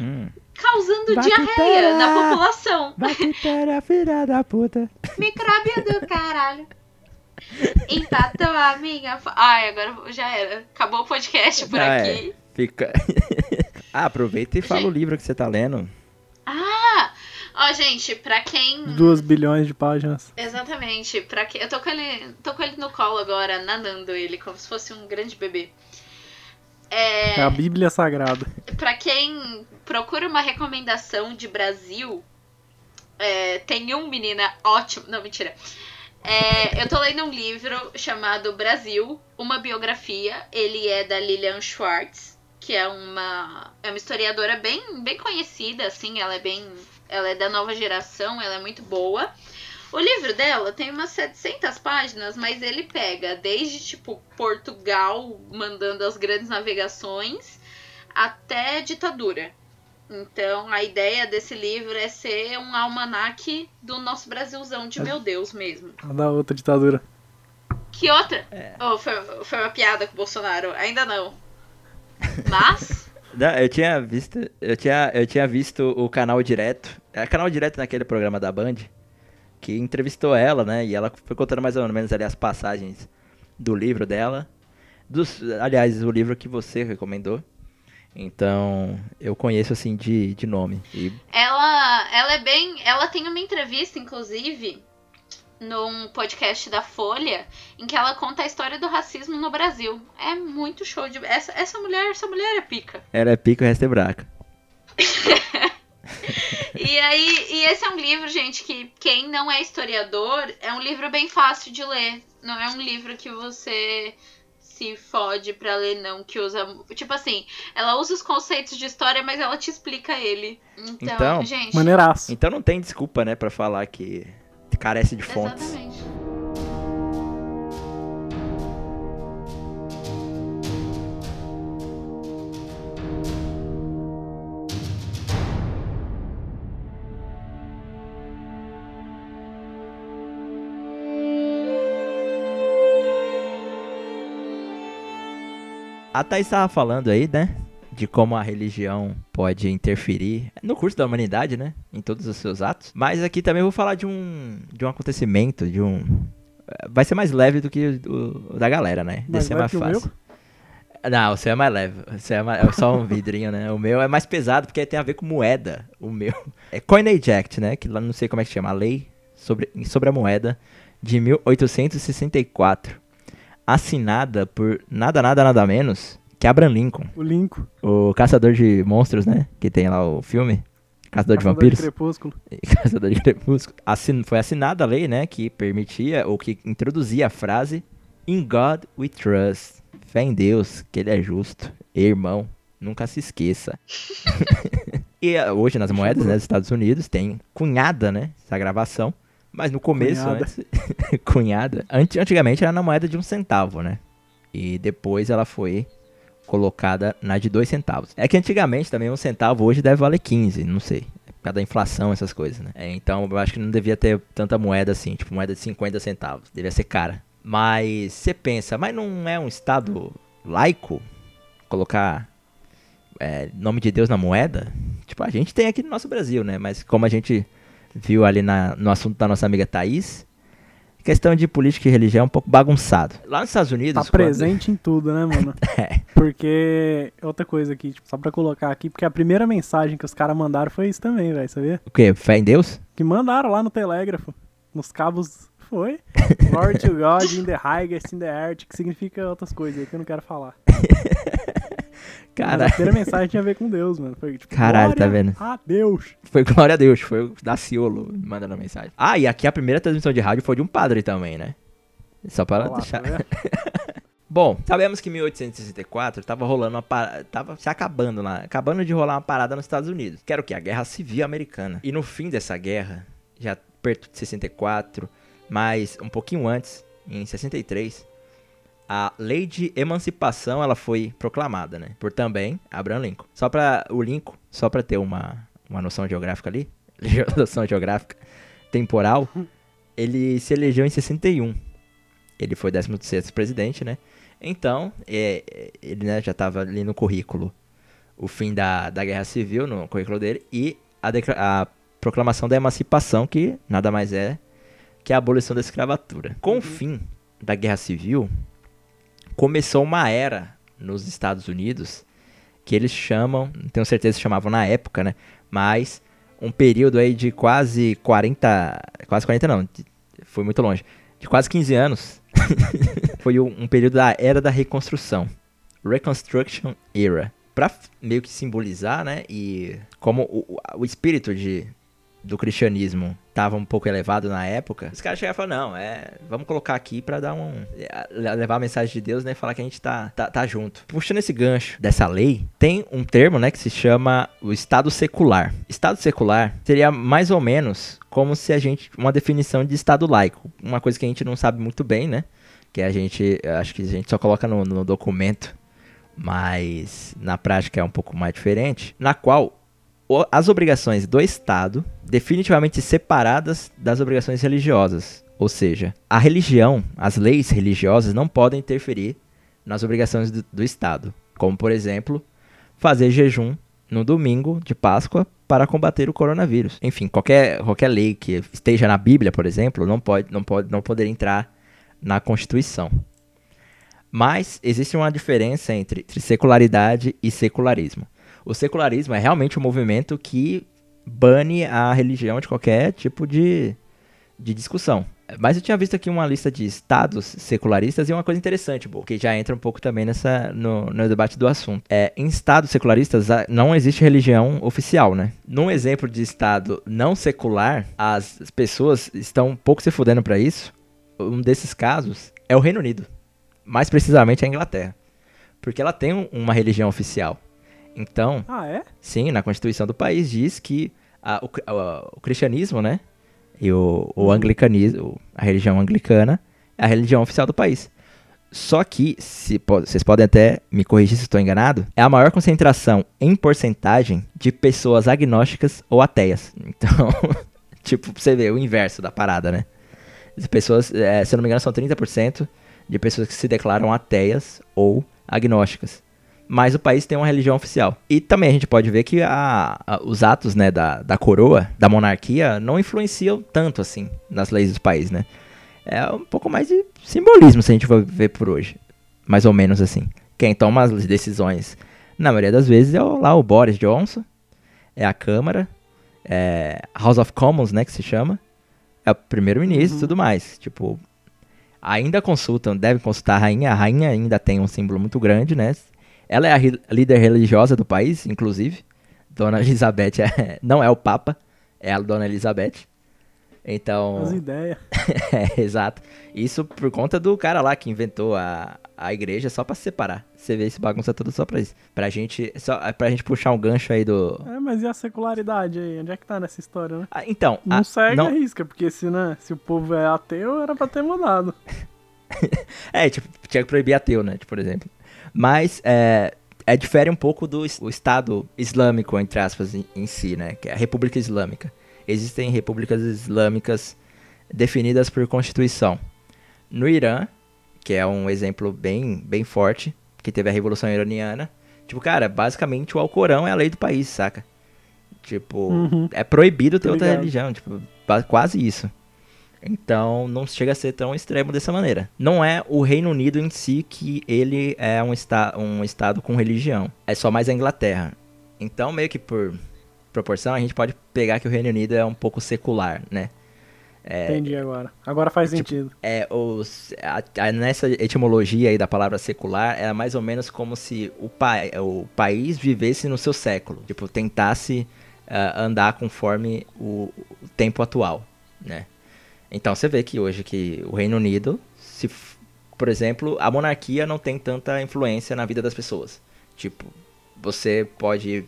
Hum. Causando Bactéria! diarreia na população. Bactéria, filha da puta. [laughs] Micróbio do caralho. Empatou a minha. Ai, agora já era. Acabou o podcast por Ah, aqui. Fica. [laughs] ah, aproveita e fala o livro que você tá lendo. Ah! Ó, gente, pra quem. Duas bilhões de páginas. Exatamente, pra quem. Eu tô com ele. tô com ele no colo agora, nanando ele, como se fosse um grande bebê. É. É a Bíblia Sagrada. Pra quem procura uma recomendação de Brasil, é, tem um menina ótimo. Não, mentira. É, eu tô lendo um livro chamado Brasil, uma biografia. Ele é da Lilian Schwartz, que é uma, é uma historiadora bem, bem conhecida, assim. Ela é bem. Ela é da nova geração, ela é muito boa. O livro dela tem umas 700 páginas, mas ele pega desde, tipo, Portugal mandando as grandes navegações até ditadura. Então, a ideia desse livro é ser um almanaque do nosso Brasilzão de meu Deus mesmo. Da outra ditadura. Que outra? Oh, foi, foi uma piada com o Bolsonaro? Ainda não. [laughs] Mas, Não, eu tinha visto. Eu tinha, eu tinha visto o canal direto. É canal direto naquele programa da Band. Que entrevistou ela, né? E ela foi contando mais ou menos ali as passagens do livro dela. Dos, aliás, o livro que você recomendou. Então, eu conheço assim de, de nome. E ela, ela é bem. Ela tem uma entrevista, inclusive, num podcast da Folha, em que ela conta a história do racismo no Brasil. É muito show de. Essa, essa mulher, essa mulher é pica. era pico e resto é braca. [laughs] E aí, e esse é um livro, gente, que quem não é historiador, é um livro bem fácil de ler. Não é um livro que você se fode pra ler, não, que usa. Tipo assim, ela usa os conceitos de história, mas ela te explica ele. Então, Então, gente. Maneiraço. Então não tem desculpa, né, pra falar que carece de fontes. Exatamente. A Thaís estava falando aí, né? De como a religião pode interferir no curso da humanidade, né? Em todos os seus atos. Mas aqui também eu vou falar de um, de um acontecimento, de um. Vai ser mais leve do que o, o da galera, né? É leve mais o fácil. Não, o seu é mais leve. O seu é, mais- é só um vidrinho, né? O meu é mais pesado porque tem a ver com moeda. O meu é Coinage Act, né? Que lá não sei como é que chama. A lei sobre, sobre a moeda de 1864. Assinada por nada, nada, nada menos que Abraham Lincoln. O Lincoln. O caçador de monstros, né? Que tem lá o filme. Caçador de Caçador vampiros. Crepúsculo. [laughs] Caçador de Crepúsculo. Assin- foi assinada a lei, né, que permitia ou que introduzia a frase In God we trust. Fé em Deus, que ele é justo. Irmão, nunca se esqueça. [laughs] e ah, hoje nas moedas né, dos Estados Unidos tem cunhada, né, essa gravação. Mas no começo, Cunhada. antes, [laughs] cunhada, anti- antigamente era na moeda de um centavo, né? E depois ela foi colocada na de 2 centavos. É que antigamente também um centavo hoje deve valer 15, não sei. Por causa da inflação, essas coisas, né? É, então eu acho que não devia ter tanta moeda assim, tipo moeda de 50 centavos. Devia ser cara. Mas você pensa, mas não é um estado laico colocar é, nome de Deus na moeda? Tipo, a gente tem aqui no nosso Brasil, né? Mas como a gente viu ali na, no assunto da nossa amiga Thaís, questão de política e religião é um pouco bagunçado. Lá nos Estados Unidos. Tá quando- presente em tudo, né, mano? [laughs] É. Porque. Outra coisa aqui, tipo, só pra colocar aqui, porque a primeira mensagem que os caras mandaram foi isso também, velho, sabia? O quê? Fé em Deus? Que mandaram lá no telégrafo, nos cabos. Foi. [laughs] Glory to God in the highest in the earth, que significa outras coisas aí que eu não quero falar. [laughs] Mas Cara, a primeira mensagem tinha a ver com Deus, mano. Foi tipo, Caralho, tá "Glória vendo? A Deus. foi glória a Deus, foi o Daciolo mandando a mensagem. Ah, e aqui a primeira transmissão de rádio foi de um padre também, né? Só para Olha lá, deixar. tá? [laughs] Bom, sabemos que em 1864 tava rolando uma parada, tava se acabando lá, acabando de rolar uma parada nos Estados Unidos, que era o que? A Guerra Civil Americana. E no fim dessa guerra, já perto de 64, mas um pouquinho antes, em 63, a Lei de Emancipação ela foi proclamada, né? Por também Abraham Lincoln. Só para o Lincoln, só para ter uma, uma noção geográfica ali, [laughs] noção geográfica temporal, ele se elegeu em 61. Ele foi 16º presidente, né? Então, é, ele né, já estava ali no currículo o fim da, da Guerra Civil, no currículo dele, e a, a proclamação da emancipação, que nada mais é que a abolição da escravatura. Com o fim da Guerra Civil, começou uma era nos Estados Unidos que eles chamam, não tenho certeza se chamavam na época, né? Mas um período aí de quase 40, quase 40 não, de- foi muito longe, de quase 15 anos. [laughs] foi um, um período da era da reconstrução, Reconstruction Era, Pra meio que simbolizar, né? E como o- o espírito de do cristianismo estava um pouco elevado na época, os caras chegaram e falaram, não, é, vamos colocar aqui pra dar um, é, levar a mensagem de Deus, né, e falar que a gente tá, tá, tá junto. Puxando esse gancho dessa lei, tem um termo, né, que se chama o estado secular. Estado secular seria mais ou menos como se a gente, uma definição de estado laico, uma coisa que a gente não sabe muito bem, né, que a gente, acho que a gente só coloca no, no documento, mas na prática é um pouco mais diferente, na qual as obrigações do Estado definitivamente separadas das obrigações religiosas. Ou seja, a religião, as leis religiosas não podem interferir nas obrigações do, do Estado. Como, por exemplo, fazer jejum no domingo de Páscoa para combater o coronavírus. Enfim, qualquer, qualquer lei que esteja na Bíblia, por exemplo, não pode, não pode não poder entrar na Constituição. Mas existe uma diferença entre, entre secularidade e secularismo. O secularismo é realmente um movimento que bane a religião de qualquer tipo de, de discussão. Mas eu tinha visto aqui uma lista de estados secularistas e uma coisa interessante, Bo, que já entra um pouco também nessa, no, no debate do assunto. É, em estados secularistas não existe religião oficial, né? Num exemplo de estado não secular, as pessoas estão um pouco se fudendo pra isso. Um desses casos é o Reino Unido. Mais precisamente a Inglaterra. Porque ela tem um- uma religião oficial. Então, Ah, é? Sim, na Constituição do país diz que a- o, a- o cristianismo, né? E o, o anglicanismo, a religião anglicana, é a religião oficial do país. Só que, se vocês podem até me corrigir se estou enganado, é a maior concentração em porcentagem de pessoas agnósticas ou ateias. [laughs] Então, tipo, você ver o inverso da parada, né? As pessoas, é, se eu não me engano, são 30% de pessoas que se declaram ateias ou agnósticas mas o país tem uma religião oficial. E também a gente pode ver que a- a- os atos né, da, da coroa, da monarquia, não influenciam tanto assim nas leis do país, né? É um pouco mais de simbolismo, se a gente for ver por hoje. Mais ou menos assim. Quem toma as decisões, na maioria das vezes, é o- lá o Boris Johnson, é a Câmara, é House of Commons, né, que se chama, é o primeiro-ministro e tudo mais. Tipo, ainda consultam, devem consultar a rainha, a rainha ainda tem um símbolo muito grande, né? Ela é a líder religiosa do país, inclusive. Dona [laughs] Elizabeth é- não é o Papa, é a Dona Elizabeth. Então, As ideias. [laughs] é, exato. Isso por conta do cara lá que inventou a, a igreja só pra se separar. Você vê esse bagunça tudo só pra isso. Pra gente, só, pra gente puxar um gancho aí do... É, mas e a secularidade aí? Onde é que tá nessa história, né? Ah, então, Não a- segue não- a risca, porque se, né, se o povo é ateu, era pra ter mudado. [laughs] É, tipo, tinha que proibir ateu, né? Tipo, por exemplo. Mas, é, é, difere um pouco do o Estado Islâmico, entre aspas, em, em si, né? Que é a República Islâmica. Existem repúblicas islâmicas definidas por Constituição. No Irã, que é um exemplo bem, bem forte, que teve a Revolução Iraniana, tipo, cara, basicamente o Alcorão é a lei do país, saca? Tipo, Uhum. é proibido ter Tô outra religião, tipo, quase isso. Então, não chega a ser tão extremo dessa maneira. Não é o Reino Unido em si que ele é um, esta um estado com religião. É só mais a Inglaterra. Então, meio que por proporção, a gente pode pegar que o Reino Unido é um pouco secular, né? Entendi agora. Agora faz tipo, sentido. É, os, a- a- nessa etimologia aí da palavra secular, é mais ou menos como se o, pa, o país vivesse no seu século. Tipo, tentasse ah, andar conforme o, o tempo atual, né? Então você vê que hoje que o Reino Unido, se, por exemplo, a monarquia não tem tanta influência na vida das pessoas. Tipo, você pode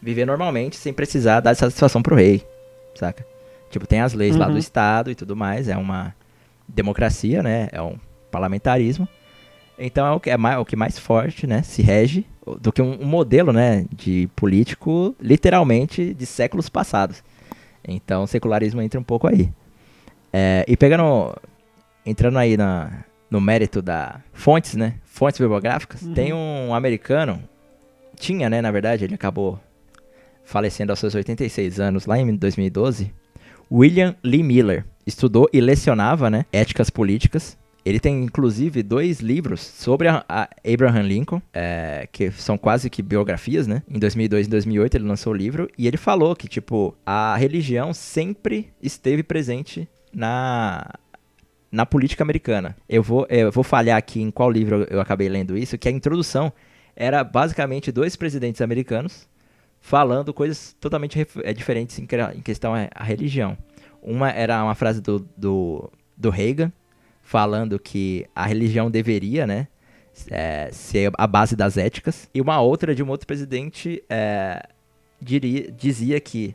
viver normalmente sem precisar dar satisfação pro rei, saca? Tipo, tem as leis lá do Uhum. Estado e tudo mais, é uma democracia, né? É um parlamentarismo. Então é o que é mais, o que mais forte, né? Se rege do que um, um modelo, né? De político, literalmente, de séculos passados. Então o secularismo entra um pouco aí. É, e pegando. Entrando aí na, no mérito da fontes, né? Fontes bibliográficas. Uhum. Tem um americano. Tinha, né? Na verdade, ele acabou falecendo aos seus 86 anos, lá em 2012. William Lee Miller. Estudou e lecionava, né? Éticas políticas. Ele tem, inclusive, dois livros sobre a, a Abraham Lincoln, é, que são quase que biografias, né? Em 2002 e 2008 ele lançou o livro e ele falou que, tipo, a religião sempre esteve presente na, na política americana. Eu vou, eu vou falhar aqui em qual livro eu, acabei lendo isso, que a introdução era basicamente dois presidentes americanos falando coisas totalmente é, diferentes em, em questão à religião. Uma era uma frase do, do, do Reagan, falando que a religião deveria, né, é, ser a base das éticas. E uma outra de um outro presidente é, diria, dizia que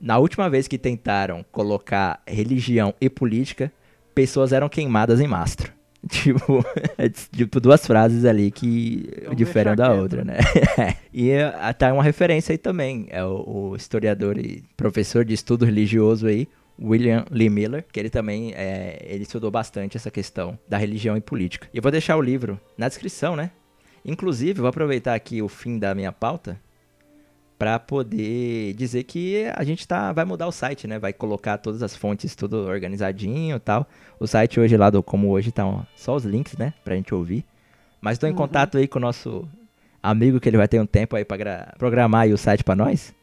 na última vez que tentaram colocar religião e política, pessoas eram queimadas em mastro. [laughs] Tipo, é tipo duas frases ali que Então diferem da quieto, outra, né? [laughs] e eh, tá uma referência aí também. É o, o historiador e professor de estudo religioso aí, William Lee Miller, que ele também é, ele estudou bastante essa questão da religião e política. E eu vou deixar o livro na descrição, né? Inclusive, vou aproveitar aqui o fim da minha pauta para poder dizer que a gente tá, vai mudar o site, né? Vai colocar todas as fontes tudo organizadinho e tal. O site hoje lá do Como Hoje tá ó, só os links, né? Pra gente ouvir. Mas tô em Uhum. contato aí com o nosso amigo que ele vai ter um tempo aí pra gra- programar o site pra nós.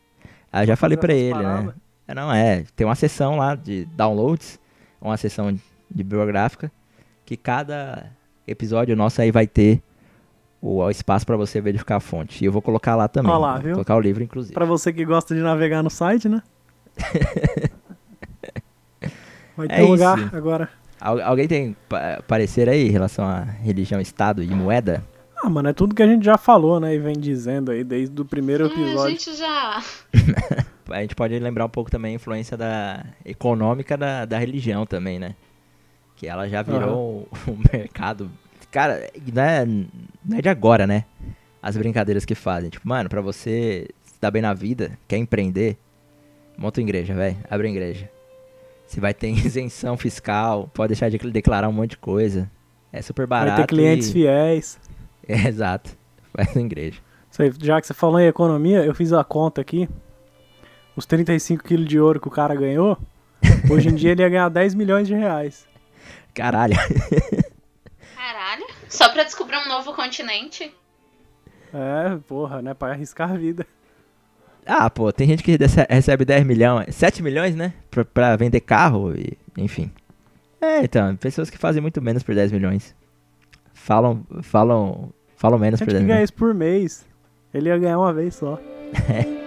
Ah, já falei pra essas ele, né? É, não, é. Tem uma seção lá de downloads, uma seção de bibliográfica, que cada episódio nosso aí vai ter o, o espaço pra você verificar a fonte. E eu vou colocar lá também. Ó lá, Vou viu? Colocar o livro, inclusive. Pra você que gosta de navegar no site, né? [laughs] Vai ter É lugar isso. agora. Al- alguém tem pa- parecer aí em relação à religião, Estado e moeda? Ah, mano, é tudo que a gente já falou, né? E vem dizendo aí desde o primeiro É, a episódio. gente já. [laughs] A gente pode lembrar um pouco também a influência da econômica da, da religião também, né? Que ela já virou [laughs] um mercado. Cara, não é, não é de agora, né? As brincadeiras que fazem. Tipo, mano, pra você se dar bem na vida, quer empreender, monta uma igreja, velho. Abre uma igreja. Você vai ter [laughs] isenção fiscal, pode deixar de declarar um monte de coisa. É super barato. Vai ter clientes e... fiéis. [laughs] É, exato. Faz uma igreja. Aí, já que você falou em economia, eu fiz a conta aqui. Os 35 quilos de ouro que o cara ganhou, [laughs] hoje em dia ele ia ganhar 10 milhões de reais. Caralho. Só pra descobrir um novo continente. É, porra, né? Pra arriscar a vida. Ah, pô, tem gente que rece- recebe 10 milhões, 7 milhões, né? Pra, pra vender carro e, enfim. É, então, pessoas que fazem muito menos por 10 milhões. Falam, falam, falam menos por Gente 10 que ganha milhões. isso por mês. Ele ia ganhar uma vez só. [laughs]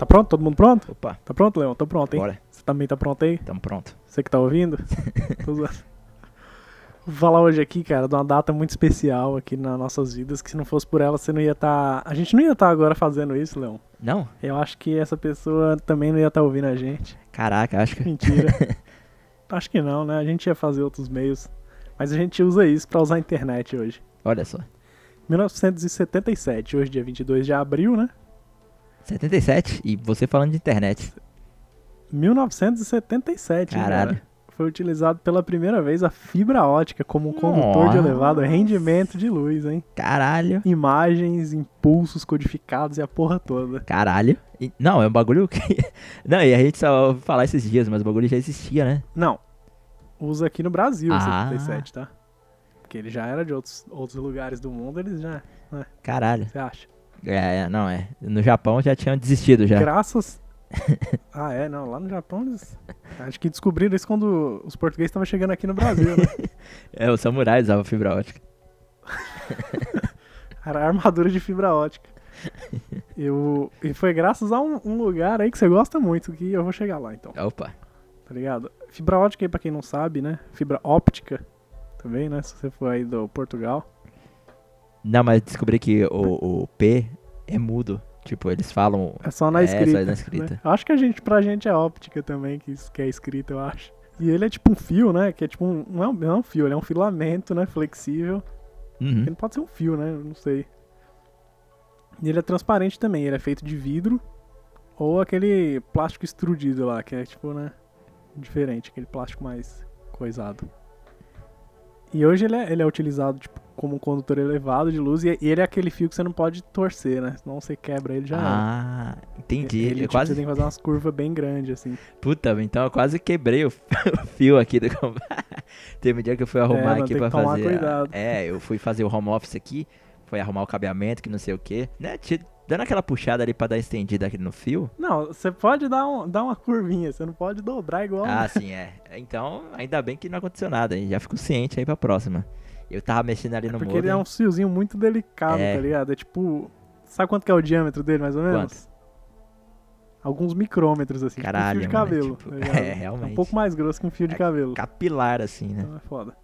Tá pronto? Todo mundo pronto? Opa, Tá pronto, Leão? Tô pronto, hein? bora, Você também tá pronto aí? tamo pronto. Você que tá ouvindo? [laughs] Tô zoando. Vou falar hoje aqui, cara, de uma data muito especial aqui nas nossas vidas, que se não fosse por ela, você não ia estar. A gente não ia estar agora fazendo isso, Leão. Não? Eu acho que essa pessoa também não ia estar ouvindo a gente. Caraca, acho que. Mentira. [laughs] acho que não, né? A gente ia fazer outros meios. Mas a gente usa isso pra usar a internet hoje. Olha só. 1977, hoje dia 22 de abril, né? 77? E você falando de internet. 1977, hein, Caralho. cara? Foi utilizado pela primeira vez a fibra ótica como um condutor de Nossa. elevado rendimento de luz, hein? Caralho. Imagens, impulsos codificados e a porra toda. Caralho. E- não, é um bagulho que. [laughs] Não, e a gente só ouve falar esses dias, mas o bagulho já existia, né? Não, usa aqui no Brasil Ah. 77, tá? Porque ele já era de outros, outros lugares do mundo, eles já. Caralho. Você acha? É, é, não, é. No Japão já tinham desistido já. Graças. [laughs] ah, é, não. Lá no Japão eles. Acho que descobriram isso quando os portugueses estavam chegando aqui no Brasil, né? [laughs] É, os samurais usavam fibra ótica. [laughs] Era armadura de fibra ótica. Eu, e foi graças a um, um lugar aí que você gosta muito, que eu vou chegar lá então, Opa. tá ligado? Fibra ótica aí, pra quem não sabe, né? Fibra óptica também, né? Se você for aí do Portugal. Não, mas descobri que o, o P é mudo. Tipo, eles falam. É só na É, escrita. só na escrita. né? Acho que a gente, pra gente é óptica também, que, que é escrita, eu acho. E ele é tipo um fio, né? Que é tipo um. Não é um, não é um fio, ele é um filamento, né? Flexível. Uhum. Ele pode ser um fio, né? Eu não sei. E ele é transparente também, ele é feito de vidro ou aquele plástico extrudido lá, que é tipo, né? Diferente, aquele plástico mais coisado. E hoje ele é, ele é utilizado tipo, como um condutor elevado de luz e, e ele é aquele fio que você não pode torcer, né? Senão você quebra ele já. Ah, entendi. Ele, eu tipo, quase. Você tem que fazer umas curvas bem grandes, assim. Puta, então eu quase quebrei o, [laughs] fio aqui do [laughs] Teve um dia que eu fui arrumar mano, aqui pra fazer. a-. É, eu fui fazer o home office aqui, foi arrumar o cabeamento, que não sei o que, né? Dando aquela puxada ali pra dar estendida aqui no fio. Não, você pode dar, um, dar uma curvinha, você não pode dobrar igual. Ah, sim, é. Então, ainda bem que não aconteceu nada, hein? Já fico ciente aí pra próxima. Eu tava mexendo ali no porque modem. ele é um fiozinho muito delicado, É. tá ligado? É tipo. Sabe quanto que é o diâmetro dele, mais ou menos? Quanto? Alguns micrômetros, assim, Caralho, tipo um fio de mano, cabelo. tipo, tá [laughs] é, realmente. um pouco mais grosso que um fio de É cabelo. Capilar, assim, né? Então é foda.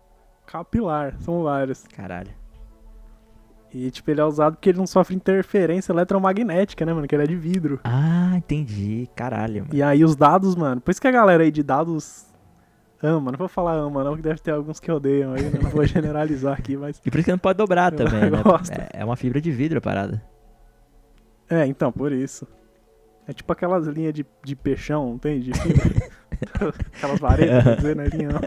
Capilar, são vários. Caralho. E, tipo, ele é usado porque ele não sofre interferência eletromagnética, né, mano? Que ele é de vidro. Ah, entendi. Caralho, mano. E aí os dados, mano. Por isso que a galera aí de dados ama. Não vou falar ama, não, que deve ter alguns que odeiam aí, né? Não vou [laughs] generalizar aqui, mas. E por isso que não pode dobrar [laughs] também, né? É, é uma fibra de vidro a parada. É, então, por isso. É tipo aquelas linhas de, de peixão, não tem? De fibra. [laughs] aquelas varetas, quer dizer, não é linha não.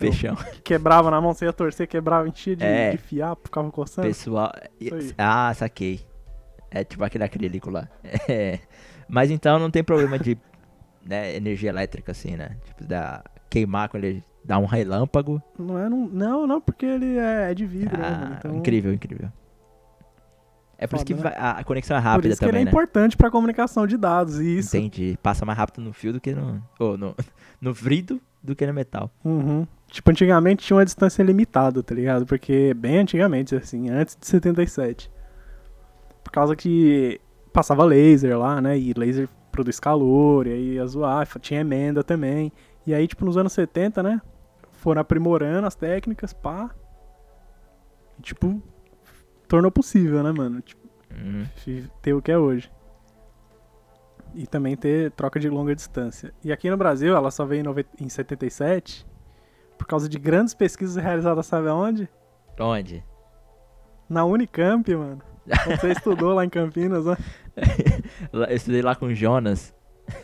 Peixão. Que quebrava na mão, você ia torcer, quebrava, enchia de, É. de fiapo, ficava coçando. Pessoal. Aí. Ah, saquei. É tipo aquele acrílico lá. [laughs] É. Mas então não tem problema de [laughs] né, energia elétrica, assim, né? Tipo, da, queimar quando ele dá um relâmpago. Não é, não, não, não, porque ele é, é de vidro, né? Ah, Então, incrível, incrível. É por isso que Foda, né? a conexão é Por rápida isso que ele também, é né? importante pra comunicação de dados, e isso. Entendi. Passa mais rápido no fio do que no. [laughs] Ou no, no vidro do que no metal. Uhum. Tipo, antigamente tinha uma distância limitada, tá ligado? Porque bem antigamente, assim, antes de 77. Por causa que passava laser lá, né? E laser produz calor, e aí ia zoar, tinha emenda também. E aí, tipo, nos anos 70, né? Foram aprimorando as técnicas, pá. E, tipo, tornou possível, né, mano? Tipo, Hum, fi- ter o que é hoje. E também ter troca de longa distância. E aqui no Brasil, ela só veio em, nove- em 77 por causa de grandes pesquisas realizadas, sabe aonde? Onde? Na Unicamp, mano. Você [laughs] estudou lá em Campinas, né? Eu estudei lá com o Jonas.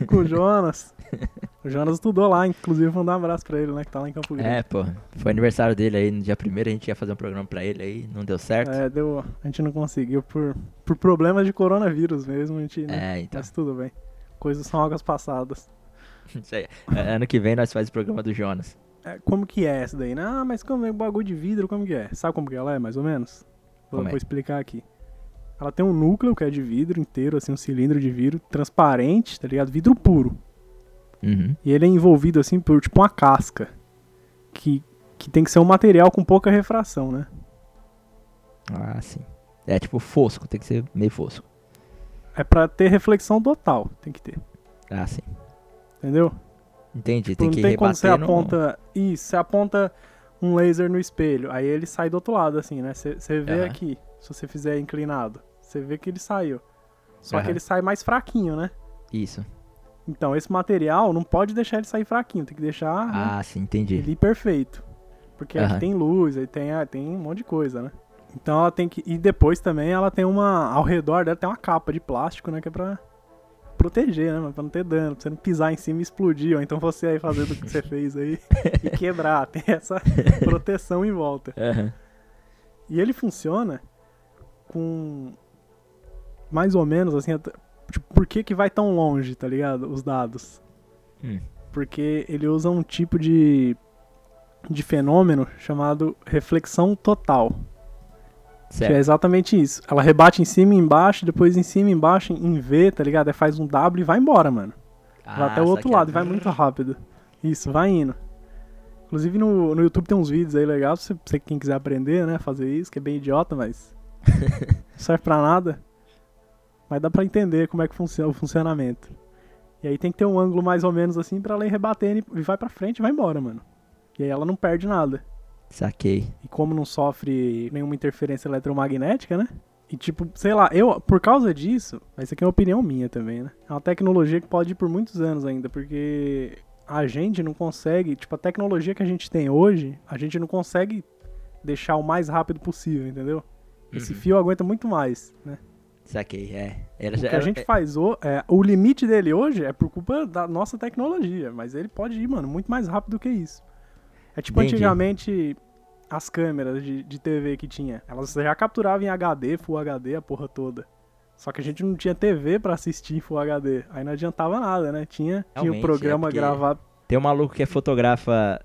Com o Jonas. [laughs] O Jonas estudou lá, inclusive mandar um abraço pra ele, né? Que tá lá em Campo Grande. É, pô. Foi aniversário dele aí no dia primeiro, a gente ia fazer um programa pra ele aí, não deu certo. É, deu. A gente não conseguiu por, por problemas de coronavírus mesmo, a gente. Né? É, então. Mas tudo bem. Coisas são águas passadas. [laughs] Isso aí. É, Ano que vem nós faz o programa do Jonas. É, como que é essa daí? né? Ah, mas como é bagulho de vidro, como que é? Sabe como que ela é, mais ou menos? Vou, é? vou explicar aqui. Ela tem um núcleo que é de vidro inteiro, assim, um cilindro de vidro transparente, tá ligado? Vidro puro. Uhum. E ele é envolvido, assim, por tipo uma casca. Que, que tem que ser um material com pouca refração, né? Ah, sim. É tipo fosco, tem que ser meio fosco. É pra ter reflexão total, tem que ter. Ah, sim. Entendeu? Entendi, Tipo, tem não que tem quando você rebater no... aponta. Isso, você aponta um laser no espelho. Aí ele sai do outro lado, assim, né? Você vê aqui, se você fizer inclinado, você vê que ele saiu. Só que ele sai mais fraquinho, né? Isso. Então, esse material não pode deixar ele sair fraquinho, tem que deixar né, Ah, sim, entendi. ele perfeito. Porque Aham. aqui tem luz, aí tem, tem um monte de coisa, né? Então ela tem que. E depois também ela tem uma. Ao redor dela tem uma capa de plástico, né? Que é pra proteger, né? mano? Pra não ter dano, pra você não pisar em cima e explodir, ou então você aí fazendo o que você fez aí [laughs] e quebrar. Tem essa [laughs] proteção em volta. Aham. E ele funciona com mais ou menos assim, tipo, por que que vai tão longe, tá ligado? Os dados. Hum. Porque ele usa um tipo de de fenômeno chamado reflexão total, que é Certo. exatamente isso. Ela rebate em cima e embaixo, depois em cima e embaixo em V, tá ligado? Aí faz um W e vai embora, mano. Vai Ah, até o outro lado e vai muito rápido. Isso, vai indo. Inclusive no, no YouTube tem uns vídeos aí legais, pra você, pra você quem quiser aprender, né, fazer isso, que é bem idiota, mas não [laughs] serve pra nada. Mas dá pra entender como é que funciona o funcionamento. E aí tem que ter um ângulo mais ou menos assim pra ela ir rebatendo e vai pra frente e vai embora, mano. E aí ela não perde nada. Saquei. E como não sofre nenhuma interferência eletromagnética, né? E tipo, sei lá, eu, por causa disso, mas isso aqui é uma opinião minha também, né? É uma tecnologia que pode ir por muitos anos ainda, porque a gente não consegue, tipo, a tecnologia que a gente tem hoje, a gente não consegue deixar o mais rápido possível, entendeu? Esse Uhum. fio aguenta muito mais, né? Saquei, é. Era, O que a gente faz, o, é, o limite dele hoje é por culpa da nossa tecnologia, mas ele pode ir, mano, muito mais rápido que isso. É tipo Entendi. antigamente as câmeras de, de TV que tinha, elas já capturavam em HD, Full HD, a porra toda. Só que a gente não tinha TV pra assistir em Full HD, aí não adiantava nada, né? Tinha, tinha o Realmente, programa é gravado, Tem um maluco que fotografa,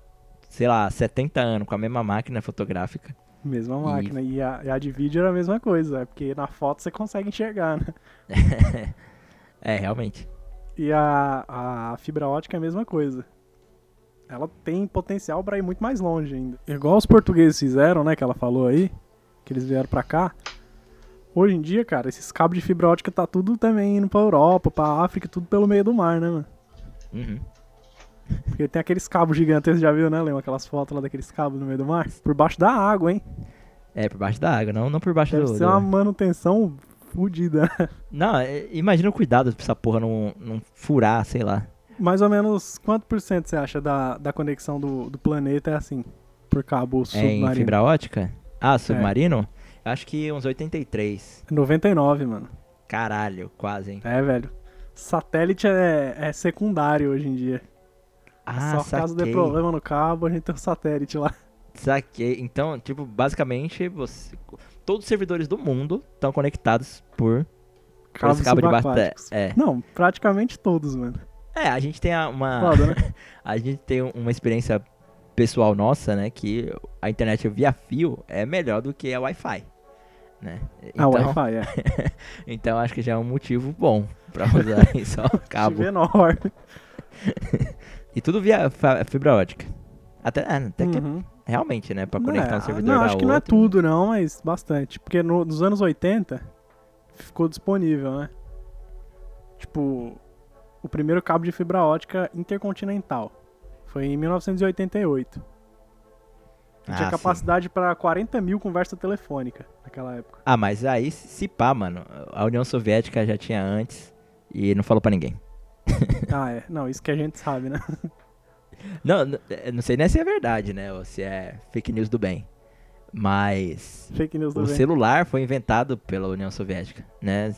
sei lá, 70 anos com a mesma máquina fotográfica. mesma máquina, e a, e a de vídeo era a mesma coisa, é porque na foto você consegue enxergar, né? [laughs] É, realmente. E a, a fibra ótica é a mesma coisa. Ela tem potencial pra ir muito mais longe ainda. Igual os portugueses fizeram, né, que ela falou aí, que eles vieram pra cá. Hoje em dia, cara, esses cabos de fibra ótica tá tudo também indo pra Europa, pra África, tudo pelo meio do mar, né, mano? Uhum. Porque tem aqueles cabos gigantes, você já viu, né, Lembra aquelas fotos lá daqueles cabos no meio do mar? Por baixo da água, hein? É, por baixo da água, não, não por baixo Deve do... ser do- uma manutenção fodida. Não, é, imagina o cuidado pra essa porra não, não furar, sei lá. Mais ou menos quanto por cento você acha da, da conexão do, do planeta é assim? Por cabo É em submarino? fibra ótica? Ah, submarino? Acho que uns 83. 99, mano. Caralho, quase, hein? É, velho. Satélite é, é secundário hoje em dia. Ah, Só caso dê saquei. problema no cabo, a gente tem um satélite lá. Saquei. Então, tipo, basicamente, você... todos os servidores do mundo estão conectados por, Cabos cabo de. É, subaquáticos. é. Não, praticamente todos, mano. É, a gente tem a- uma. Foda, né? [laughs] A gente tem uma experiência pessoal nossa, né? Que a internet via fio é melhor do que a Wi-Fi. Né? Então, Wi-Fi, é. [laughs] então acho que já é um motivo bom pra usar [laughs] só o cabo. menor. E tudo via fibra ótica. Até, é, até que Uhum. realmente, né? Pra conectar é, um servidor Não, acho que não é tudo, não, mas bastante. Porque no- nos anos 80 ficou disponível, né? Tipo, o primeiro cabo de fibra ótica intercontinental. Foi em 1988. Ah, tinha capacidade pra 40 mil conversa telefônica naquela época. Ah, mas aí, se pá, mano, a União Soviética já tinha antes e não falou pra ninguém. [laughs] ah, é. Não, isso que a gente sabe, né? Não, eh, não sei nem se é verdade, né? Ou se é fake news do bem. Mas Fake news do o celular foi inventado pela União Soviética, né?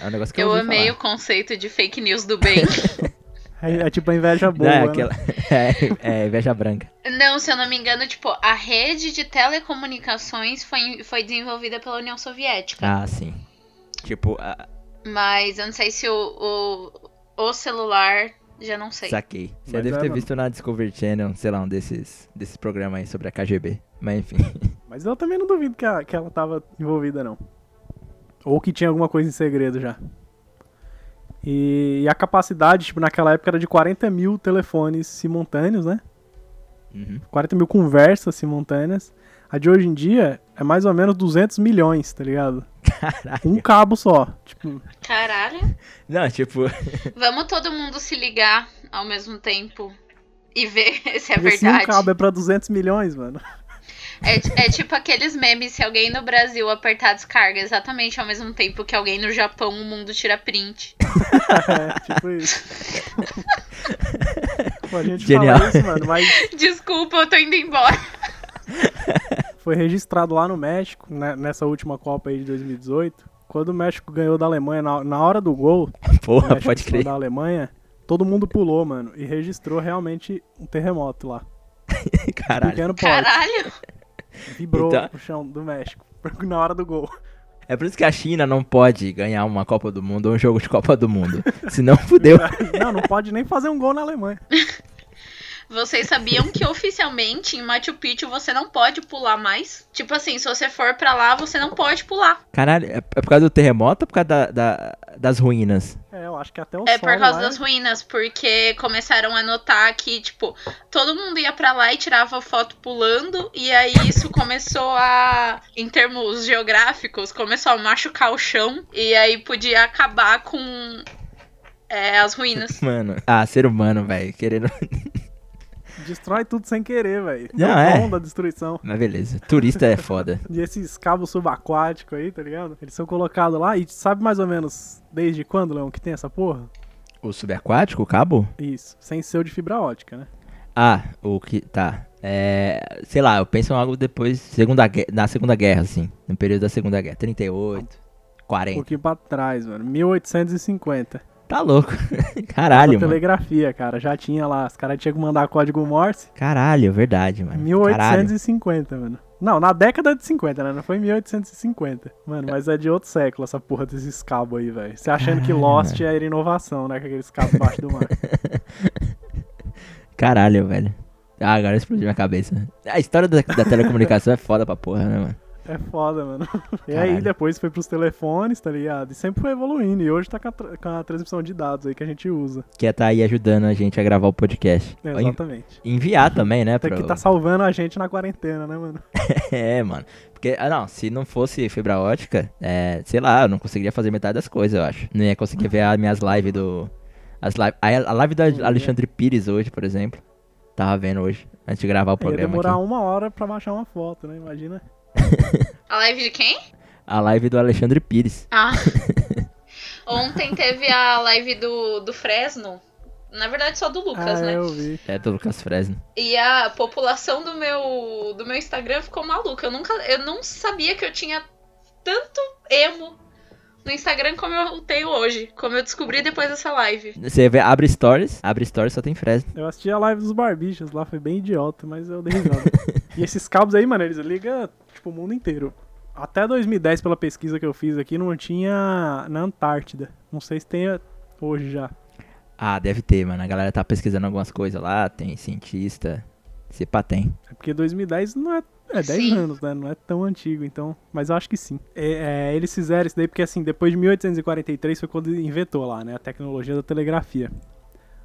É um negócio que eu, Eu amei falar. o conceito de fake news do bem. [laughs] É, é tipo a inveja boa, Não, é, né? aquela... [laughs] é, é inveja branca. Não, se eu não me engano, tipo, a rede de telecomunicações foi, foi desenvolvida pela União Soviética. Ah, sim. Tipo, a- Mas eu não sei se o, o, o celular. Já não sei. saquei. Você Mas deve é, ter mano. visto na Discovery Channel, sei lá, um desses, desses programas aí sobre a KGB. Mas enfim. [laughs] Mas eu também não duvido que, a- que ela tava envolvida, não. Ou que tinha alguma coisa em segredo já. E, e a capacidade, tipo, naquela época era de 40 mil telefones simultâneos, né? Uhum. 40 mil conversas simultâneas. A de hoje em dia é mais ou menos 200 milhões, tá ligado? Caralho. Um cabo só. Tipo, Caralho. Não, tipo, [laughs] Vamos todo mundo se ligar ao mesmo tempo e ver [laughs] se é Porque se um verdade. cabo é pra 200 milhões, mano. É, é tipo aqueles memes, se alguém no Brasil apertar descarga exatamente ao mesmo tempo que alguém no Japão, o mundo tira print. [laughs] É, tipo isso. Pô, a gente Genial. fala isso, mano, mas Desculpa, eu tô indo embora. Foi registrado lá no México, né, nessa última Copa aí de 2018. Quando o México ganhou da Alemanha, na, na hora do gol, o Porra, México pode crer. da Alemanha, todo mundo pulou, mano, e registrou realmente um terremoto lá. [laughs] Caralho. Pequeno porte. Caralho. Vibrou Então- o chão do México [laughs] na hora do gol. É por isso que a China não pode ganhar uma Copa do Mundo ou um jogo de Copa do Mundo. [laughs] Senão fudeu. Não, não pode nem fazer um gol na Alemanha. Vocês sabiam que oficialmente em Machu Picchu você não pode pular mais? Tipo assim, se você for pra lá, você não pode pular. Caralho, é é por causa do terremoto ou por causa da- da- das ruínas? É, eu acho que até o É sol por causa lá das ruínas, porque começaram a notar que, tipo, todo mundo ia pra lá e tirava foto pulando, e aí isso começou a, em termos geográficos, começou a machucar o chão, e aí podia acabar com é, as ruínas. Mano, ah, ser humano, velho, querendo. [laughs] Destrói tudo sem querer, velho. Não, o é. da destruição. Mas beleza, turista é foda. [laughs] E esses cabos subaquáticos aí, tá ligado? Eles são colocados lá e sabe mais ou menos desde quando, Leão, que tem essa porra? O subaquático, o cabo? Isso, sem ser o de fibra ótica, né? Ah, o que. Tá. É. Sei lá, eu penso em algo depois. Segunda, na Segunda Guerra, assim. No período da Segunda Guerra. 38, Um 40. pouquinho pra trás, mano. 1850. Tá louco. [laughs] Caralho, mano. telegrafia, cara. Já tinha lá. Os caras tinham que mandar código Morse. Caralho, verdade, mano. Caralho. 1850, mano. Não, na década de 50, né? Não foi em 1850. Mano, mas é de outro século essa porra desses cabos aí, velho. Você achando que Caralho, Lost era inovação, né? Com aqueles cabos embaixo do mar. [laughs] Caralho, velho. Ah, agora explodiu minha cabeça. A história da, da telecomunicação é foda pra porra, né, mano? É foda, mano. E Caralho. aí depois foi pros telefones, tá ligado? E sempre foi evoluindo. E hoje tá com a, com a transmissão de dados aí que a gente usa. Que é tá aí ajudando a gente a gravar o podcast. Ou en- Exatamente. enviar também, né? Pro- que tá salvando a gente na quarentena, né, mano? [laughs] É, mano. Porque, ah, não, se não fosse fibra ótica, é, sei lá, eu não conseguiria fazer metade das coisas, eu acho. Não ia conseguir ver as minhas lives do. As live, a, live do. Alexandre Pires hoje, por exemplo. Tava vendo hoje, antes de gravar o Ia programa demorar aqui. uma hora pra baixar uma foto, né? Imagina. A live de quem? A live do Alexandre Pires. Ah. [laughs] Ontem teve a live do, do Fresno. Na verdade, só do Lucas, ah, né? eu vi. É do Lucas Fresno. E a população do meu, do meu Instagram ficou maluca. Eu nunca, eu não sabia que eu tinha tanto emo no Instagram como eu tenho hoje. Como eu descobri depois dessa live. Você vê, abre stories, abre stories, só tem Fresno. Eu assisti a live dos barbichos lá, foi bem idiota, mas eu dei risada. [laughs] e esses cabos aí, mano, eles ligam, tipo, o mundo inteiro. Até 2010, pela pesquisa que eu fiz aqui, não tinha na Antártida. Não sei se tem hoje já. Ah, deve ter, mano. A galera tá pesquisando algumas coisas lá, tem cientista. Se pá, tem. É porque 2010 não é. É 10 Sim. anos, né? Não é tão antigo, então. Mas eu acho que sim. É, é, eles fizeram isso daí porque, assim, depois de 1843 foi quando inventou lá, né? A tecnologia da telegrafia.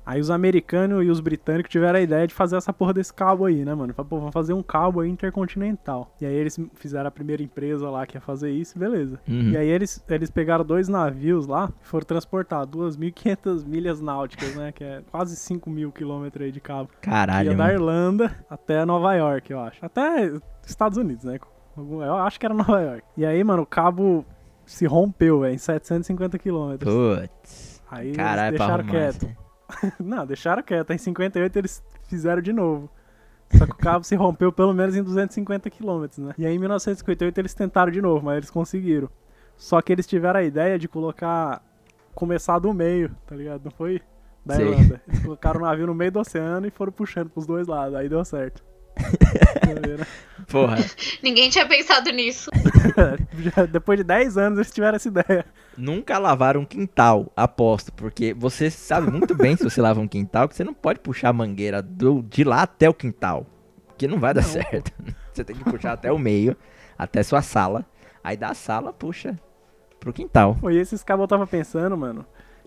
Aí os americanos e os britânicos tiveram a ideia de fazer essa porra desse cabo aí, né, mano? Falaram, Pô, vamos fazer um cabo aí intercontinental. E aí eles fizeram a primeira empresa lá que ia fazer isso, beleza. Uhum. E aí eles, eles pegaram dois navios lá e foram transportar 2.500 [laughs] milhas náuticas, né? Que é quase 5 mil quilômetros aí de cabo. Caralho, Ia da. Irlanda até Nova York, eu acho. Até Estados Unidos, né? Eu acho que era [laughs] Nova York. E aí, mano, o cabo se rompeu, velho, em 750 quilômetros. Putz. Aí eles Caralho, pra deixaram arrumar. quieto. assim. [laughs] Não, deixaram quieto. Em 58 eles fizeram de novo. Só que o cabo se rompeu pelo menos em 250 quilômetros, né? E aí em 1958 eles tentaram de novo, mas eles conseguiram. Só que eles tiveram a ideia de colocar. começar do meio, tá ligado? Não foi da. Irlanda. Eles colocaram o navio no meio do oceano e foram puxando pros dois lados. Aí deu certo. Porra. [laughs] Ninguém tinha pensado nisso. [laughs] Já- Depois de 10 anos eles tiveram essa ideia. Nunca lavaram um quintal, aposto, porque você sabe muito bem se você lava um quintal que você não pode puxar a mangueira do, de lá até o quintal, porque não vai dar Não, certo. [laughs] Você tem que puxar até o meio, até sua sala, aí da sala puxa pro quintal. Foi esses cabos eu tava pensando, mano.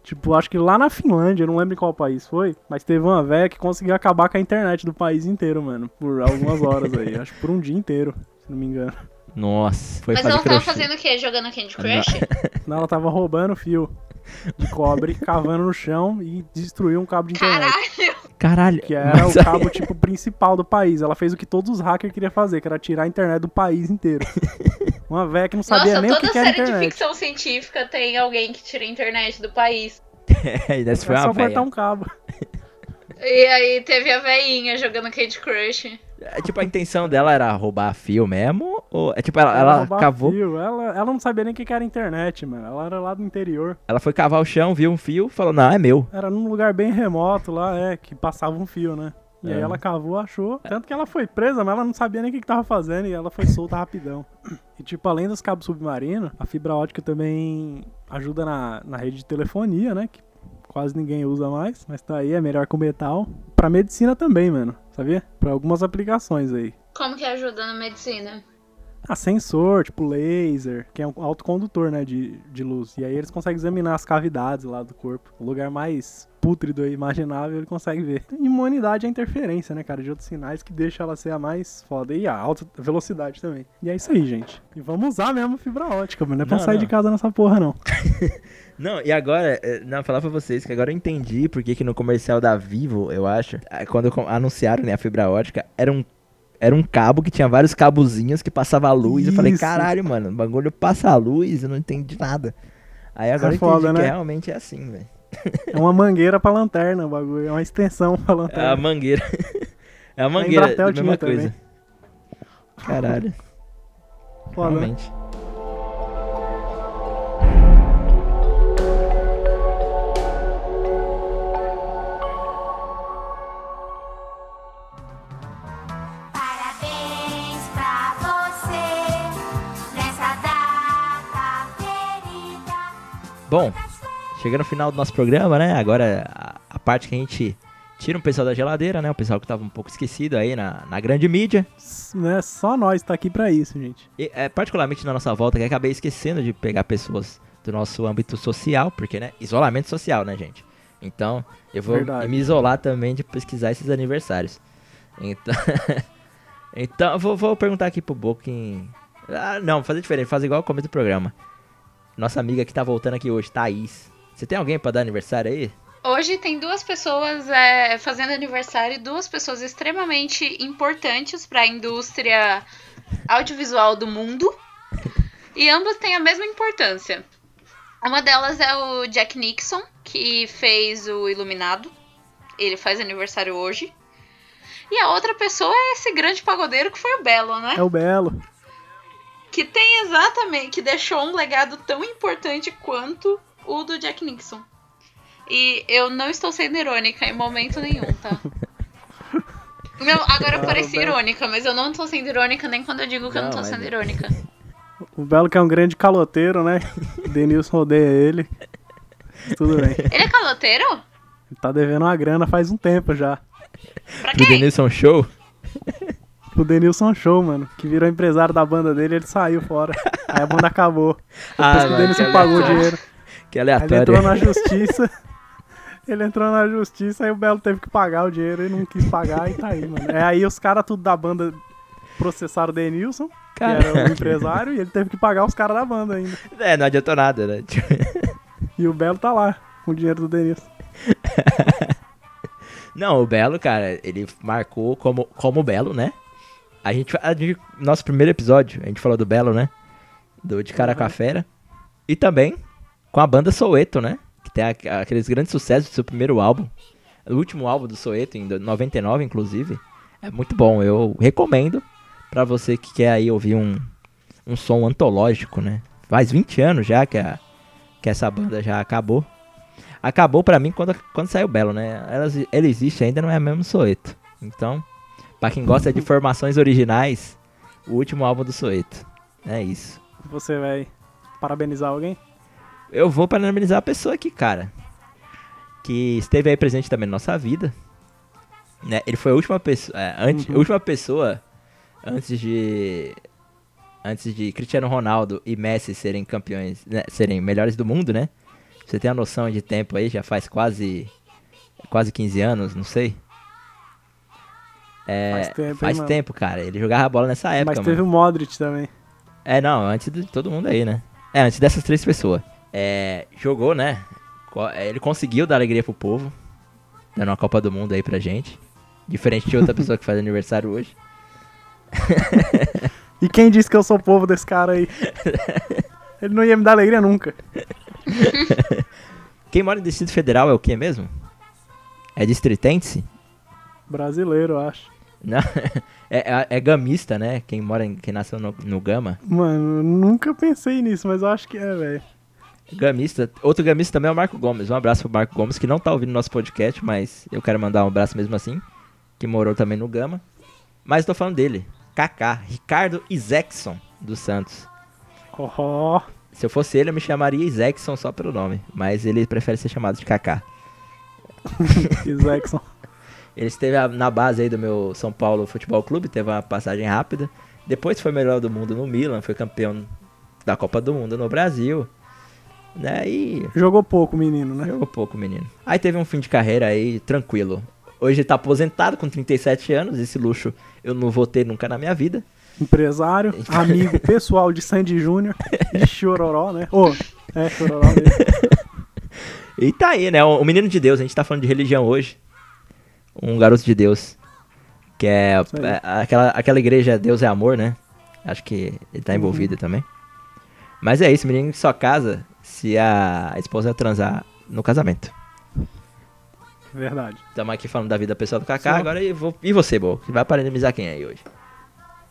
Tipo, acho que lá na Finlândia, eu não lembro em qual país foi, mas teve uma velha que conseguiu acabar com a internet do país inteiro, mano. Por algumas horas aí. acho que por um dia inteiro, se não me engano. Nossa, foi Mas ela tava crochê. fazendo o quê? Jogando Candy Crush? Senão ela tava roubando fio de cobre, [laughs] cavando no chão e destruiu um cabo de internet. Caralho! Caralho. Que era mas o aí- cabo, tipo, principal do país. Ela fez o que todos os hackers queriam fazer, que era tirar a internet do país inteiro. [laughs] Uma véia que não sabia Nossa, nem o toda que, que era série de internet. ficção científica tem alguém que tira a internet do país. [laughs] É, essa foi É uma só cortar velha. um cabo. E aí teve a veinha jogando Candy Crush. É, tipo, a intenção dela era roubar fio mesmo? Ou é tipo, ela, ela roubava cavou, fio. Ela, ela não sabia nem o que que era internet, mano. Ela era lá do interior. ela foi cavar o chão, viu um fio, falou, não, é meu. Era num lugar bem remoto lá, é, que passava um fio, né? E aí É. ela cavou, achou. Tanto que ela foi presa, mas ela não sabia nem o que, que tava fazendo e ela foi solta rapidão. E tipo, além dos cabos submarinos, a fibra ótica também ajuda na, na rede de telefonia, né? Que quase ninguém usa mais, mas tá aí, é melhor que o metal. Pra medicina também, mano, sabia? Pra algumas aplicações aí. Como que ajuda na medicina? Ah, sensor, tipo laser, que é um autocondutor, né, de, de luz. E aí eles conseguem examinar as cavidades lá do corpo. O lugar mais pútrido e imaginável ele consegue ver. Imunidade é interferência, né, cara, de outros sinais que deixa ela ser a mais foda. E a alta velocidade também. E é isso aí, gente. E vamos usar mesmo fibra ótica, mano. Não é pra Não, sair não. de casa nessa porra, não. [laughs] Não, e agora, é, não, falar pra vocês que agora eu entendi porque que no comercial da Vivo, eu acho, ah, quando anunciaram né, a fibra ótica, era um, era um cabo que tinha vários cabozinhos que passava a luz. Eu falei, Isso. caralho, mano, o bagulho passa a luz, eu não entendi nada. Aí agora É eu entendi foda, que né? realmente é assim, velho. É uma mangueira pra lanterna o bagulho. É uma extensão pra É a lanterna. mangueira. [laughs] é a mangueira, Embratel a mesma tinha também. coisa. Caralho, Foda, né? realmente. Bom, chegando no final do nosso programa, né? Agora a, a parte que a gente tira um pessoal da geladeira, né? O pessoal que tava um pouco esquecido aí na, na grande mídia. Né? Só nós tá aqui pra isso, gente. E, é, particularmente na nossa volta, que acabei esquecendo de pegar pessoas do nosso âmbito social, porque, né? Isolamento social, né, gente? Então, eu vou Verdade. me isolar também de pesquisar esses aniversários. Então, [laughs] então vou, vou perguntar aqui pro Bokin. Ah, não, fazer diferente, fazer igual o começo do programa. Nossa amiga que tá voltando aqui hoje, Thaís. Você tem alguém pra dar aniversário aí? Hoje tem duas pessoas é, fazendo aniversário, duas pessoas extremamente importantes para a indústria audiovisual do mundo. E ambas têm a mesma importância. Uma delas é o Jack Nixon, que fez o Iluminado. Ele faz aniversário hoje. E a outra pessoa é esse grande pagodeiro que foi o Belo, né? É o Belo. Que tem exatamente, que deixou um legado tão importante quanto o do Jack Nixon. E eu não estou sendo irônica em momento nenhum, tá? [laughs] Não, agora eu pareci o irônica, mas eu não tô sendo irônica nem quando eu digo que eu não Não, tô mas sendo é- irônica. O Belo que é um grande caloteiro, né? [laughs] Denilson odeia ele. Tudo bem. Ele é caloteiro? Ele tá devendo uma grana faz um tempo já. Pra quem? Denilson Show? O Denilson Show, mano. Que virou empresário da banda dele, ele saiu fora. Aí a banda acabou. Ah, Depois que o Denilson pagou o aleatório. dinheiro. Que Aí ele aleatório. entrou na justiça. Ele entrou na justiça, aí o Belo teve que pagar o dinheiro e não quis pagar e tá aí, mano. É aí os caras tudo da banda processaram o Denilson, que era o empresário, e ele teve que pagar os caras da banda ainda. É, não adiantou nada, né? E o Belo tá lá, com o dinheiro do Denilson. [laughs] Não, o Belo, cara, ele marcou como, como Belo, né? A gente, a gente- Nosso primeiro episódio, a gente falou do Belo, né? Do De Cara com a Uhum. Fera. E também com a banda Soweto, né? Que tem a- aqueles grandes sucessos do seu primeiro álbum. O último álbum do Soweto, em do- 99, inclusive. É muito bom, eu recomendo pra você que quer aí ouvir um, um som antológico, né? Faz 20 anos já que, a, que essa banda já acabou. Acabou pra mim quando, quando saiu Belo, né? Ela, ele existe ainda, não é mesmo Soeto. Então, pra quem gosta de formações originais, o último álbum do Soeto. É isso. Você vai parabenizar alguém? Eu vou parabenizar a pessoa aqui, cara. Que esteve aí presente também na nossa vida. Né? Ele foi a última pessoa. É, antes, Uhum. última pessoa antes de. Antes de Cristiano Ronaldo e Messi serem campeões, né, serem melhores do mundo, né? Você tem a noção de tempo aí, já faz quase. Quase 15 anos, não sei. É, Faz tempo, hein, faz mano? tempo, cara. Ele jogava bola nessa época, Mas mano. teve o Modric também. É, não, antes de todo mundo aí, né? É, antes dessas três pessoas. É, jogou, né? É, Ele conseguiu dar alegria pro povo. dando uma Copa do Mundo aí pra gente. Diferente de outra pessoa que faz aniversário hoje. [laughs] E quem disse que eu sou povo desse cara aí? [laughs] Ele não ia me dar alegria nunca. [laughs] Quem mora no Distrito Federal é o que mesmo? É distritense? Brasileiro, acho. Não, [laughs] é, é, é gamista, né? Quem mora, em, quem nasceu no, no Gama. Mano, nunca pensei nisso, mas eu acho que é, velho. Gamista. Outro gamista também é o Marco Gomes. Um abraço pro Marco Gomes, que não tá ouvindo nosso podcast, mas eu quero mandar um abraço mesmo assim. Que morou também no Gama. Mas tô falando dele. Kaká, Ricardo Isaacson dos Santos. Oh, Se eu fosse ele, eu me chamaria Isaacson só pelo nome. Mas ele prefere ser chamado de Kaká. [laughs] Isaacson. Ele esteve na base aí do meu São Paulo Futebol Clube, teve uma passagem rápida. Depois foi melhor do mundo no Milan, foi campeão da Copa do Mundo no Brasil. Né? E Jogou pouco, menino, né? jogou pouco, menino. Aí teve um fim de carreira aí tranquilo. Hoje ele tá aposentado com 37 anos, esse luxo eu não vou ter nunca na minha vida. Empresário, [laughs] amigo pessoal de Sandy Júnior e Chororó, né? Ô, é, Chororó mesmo. [laughs] E tá aí, né? O menino de Deus, a gente tá falando de religião hoje. Um garoto de Deus. Que é, é, aquela, aquela igreja Deus é amor, né? Acho que ele tá envolvido também. Mas é isso, menino só casa se a esposa transar no casamento. Verdade. Estamos aqui falando da vida pessoal do Kaká, Só- agora e, vou, e você, Bo? Que vai parabenizar quem aí hoje?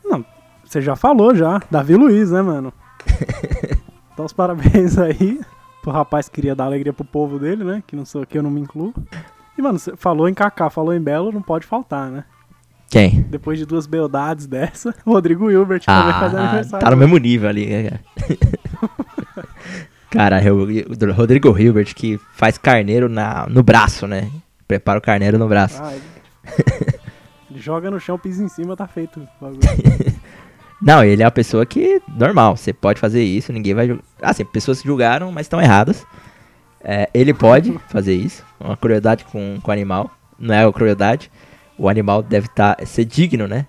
Não, você já falou já. Davi Luiz, né, mano? [laughs] Então os parabéns aí pro rapaz que queria dar alegria pro povo dele, né? Que não sou que eu não me incluo. E, mano, você falou em Kaká, falou em Belo, não pode faltar, né? Quem? Depois de duas beldades dessa, [laughs] Rodrigo Hilbert também faz Ah, aniversário. tá no mesmo nível ali. né, cara? [laughs] Cara, o o Rodrigo Hilbert que faz carneiro na, no braço, né? Prepara o carneiro no braço. Ah, ele... ele joga no chão, pisa em cima, tá feito. o bagulho. [laughs] Não, ele é uma pessoa que, normal, você pode fazer isso, ninguém vai julgar. Assim, pessoas que julgaram, mas estão erradas. É, ele pode fazer isso, uma crueldade com, com o animal. Não é uma crueldade. O animal deve tá, ser digno, né?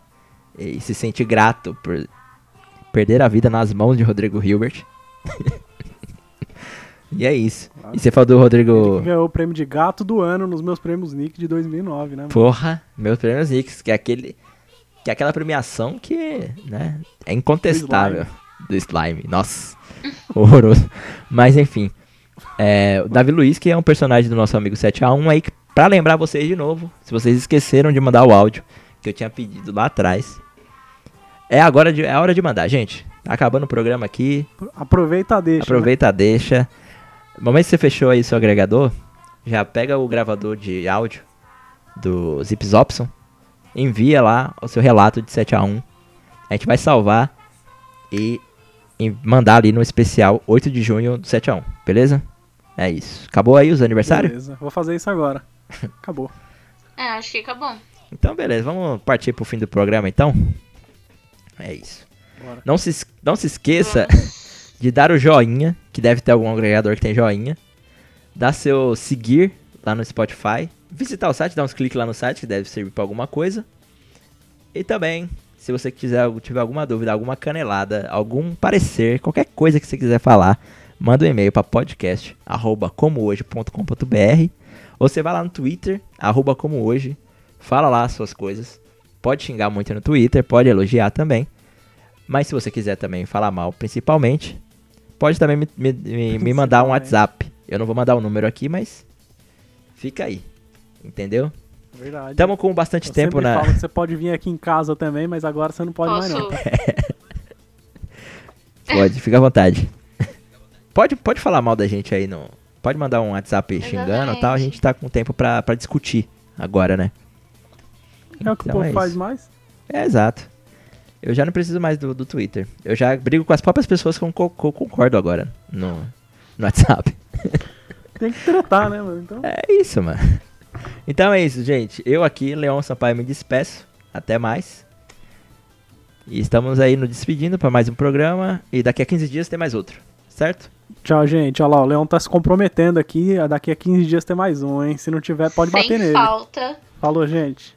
E se sente grato por perder a vida nas mãos de Rodrigo Hilbert. [laughs] e é isso. E você falou do Rodrigo. ganhou o prêmio de gato do ano nos meus prêmios Nick de 2009, né? mano? Porra, meus prêmios Nix, que é aquele. Que é aquela premiação que, né, é incontestável. Do slime. Nossa, [laughs] horroroso. Mas enfim. É, o Davi Luiz, que é um personagem do nosso amigo 7x1 aí, pra lembrar vocês de novo, se vocês esqueceram de mandar o áudio que eu tinha pedido lá atrás. É agora de, é a hora de mandar, gente. Tá acabando o programa aqui. Aproveita, deixa. né? Aproveita, deixa. No momento que você fechou aí seu agregador, já pega o gravador de áudio do Zipzopson, envia lá o seu relato de 7 a 1 A gente vai salvar e, e mandar ali no especial 8 de junho do 7 a 1 beleza? É isso. Acabou aí os aniversários? Beleza, vou fazer isso agora. [laughs] Acabou. É, acho que acabou. Então, beleza. Vamos partir pro fim do programa, então? É isso. Bora. Não se, não se esqueça [laughs] de dar o joinha, que deve ter algum agregador que tem joinha. Dar seu seguir lá no Spotify. Visitar o site, dar uns cliques lá no site, que deve servir pra alguma coisa. E também, se você quiser, tiver alguma dúvida, alguma canelada, algum parecer, qualquer coisa que você quiser falar, manda um e-mail para podcast arroba comohoje.com.br ou você vai lá no Twitter, arroba como hoje, fala lá as suas coisas. Pode xingar muito no Twitter, pode elogiar também. Mas se você quiser também falar mal, principalmente, pode também me, me- me- [laughs] me mandar um. WhatsApp. Eu não vou mandar o número aqui, mas fica aí. Entendeu? Verdade. Tamo com bastante Eu tempo na. falo que você pode vir aqui em casa também, mas agora você não pode mais Posso. não. [laughs] Pode, fica à vontade. Pode, pode falar mal da gente aí no. Pode mandar um WhatsApp xingando e tal. A gente tá com tempo pra, pra discutir agora, né? É o que o Então povo é faz mais. É, exato. Eu já não preciso mais do, do Twitter. Eu já brigo com as próprias pessoas com que eu co- concordo agora no, no WhatsApp. [laughs] Tem que tratar, né, mano? Então, É isso, mano. Então é isso, gente. Eu aqui, Leon Sampaio, me despeço. Até mais. E estamos aí nos despedindo para mais um programa. E daqui a 15 dias tem mais outro. Certo? Tchau, gente. Olha lá, o Leão tá se comprometendo aqui. Daqui a 15 dias tem mais um, hein? Se não tiver, pode Sem bater nele. falta. Falou, gente.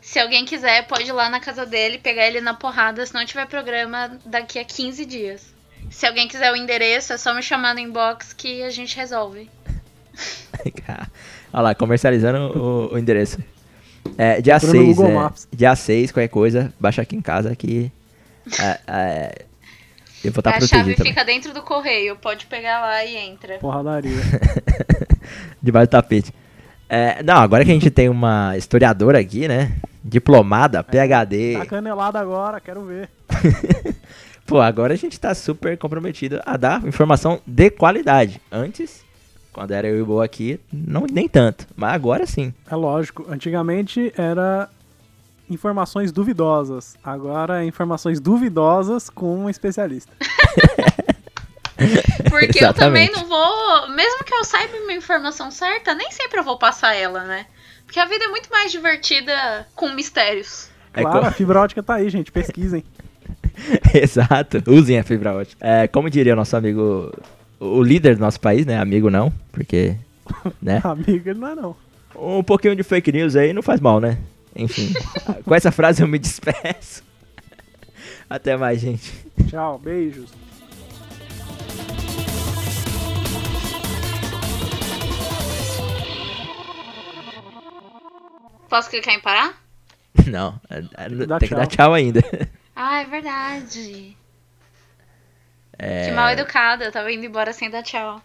Se alguém quiser, pode ir lá na casa dele, pegar ele na porrada, se não tiver programa daqui a 15 dias. Se alguém quiser o endereço, é só me chamar no inbox que a gente resolve. [laughs] Olha lá, comercializando o, o endereço. É, dia Procura no 6, Google é, Maps. dia 6, qualquer coisa, baixa aqui em casa que é, é, eu vou estar a chave também. fica dentro do correio, pode pegar lá e entra. Porradaria. [laughs] Debaixo do tapete. É, não, agora que a gente tem uma historiadora aqui, né? Diplomada, PhD. Tá canelada agora, quero ver. [laughs] Pô, agora a gente tá super comprometido a dar informação de qualidade. Antes, quando era eu e o Bo aqui, não, nem tanto. Mas agora sim. É lógico, antigamente era informações duvidosas. Agora informações duvidosas com um especialista. [laughs] Porque eu também Exatamente. não vou. Mesmo que eu saiba uma informação certa, nem sempre eu vou passar ela, né? Porque a vida é muito mais divertida com mistérios. É Claro, co- a fibra ótica tá aí, gente. Pesquisem. [laughs] Exato, usem a fibra ótica. É, como diria o nosso amigo, o líder do nosso país, né? Amigo não, porque, né? [laughs] Amigo, ele não é não. Um pouquinho de fake news aí não faz mal, né? Enfim, [laughs] com essa frase eu me despeço. [laughs] Até mais, gente. Tchau, beijos. Posso clicar em parar? [laughs] Não, é- é- Dá tem que dar tchau. tchau ainda. Ah, é verdade. É, Que mal educada, eu tava indo embora sem dar tchau.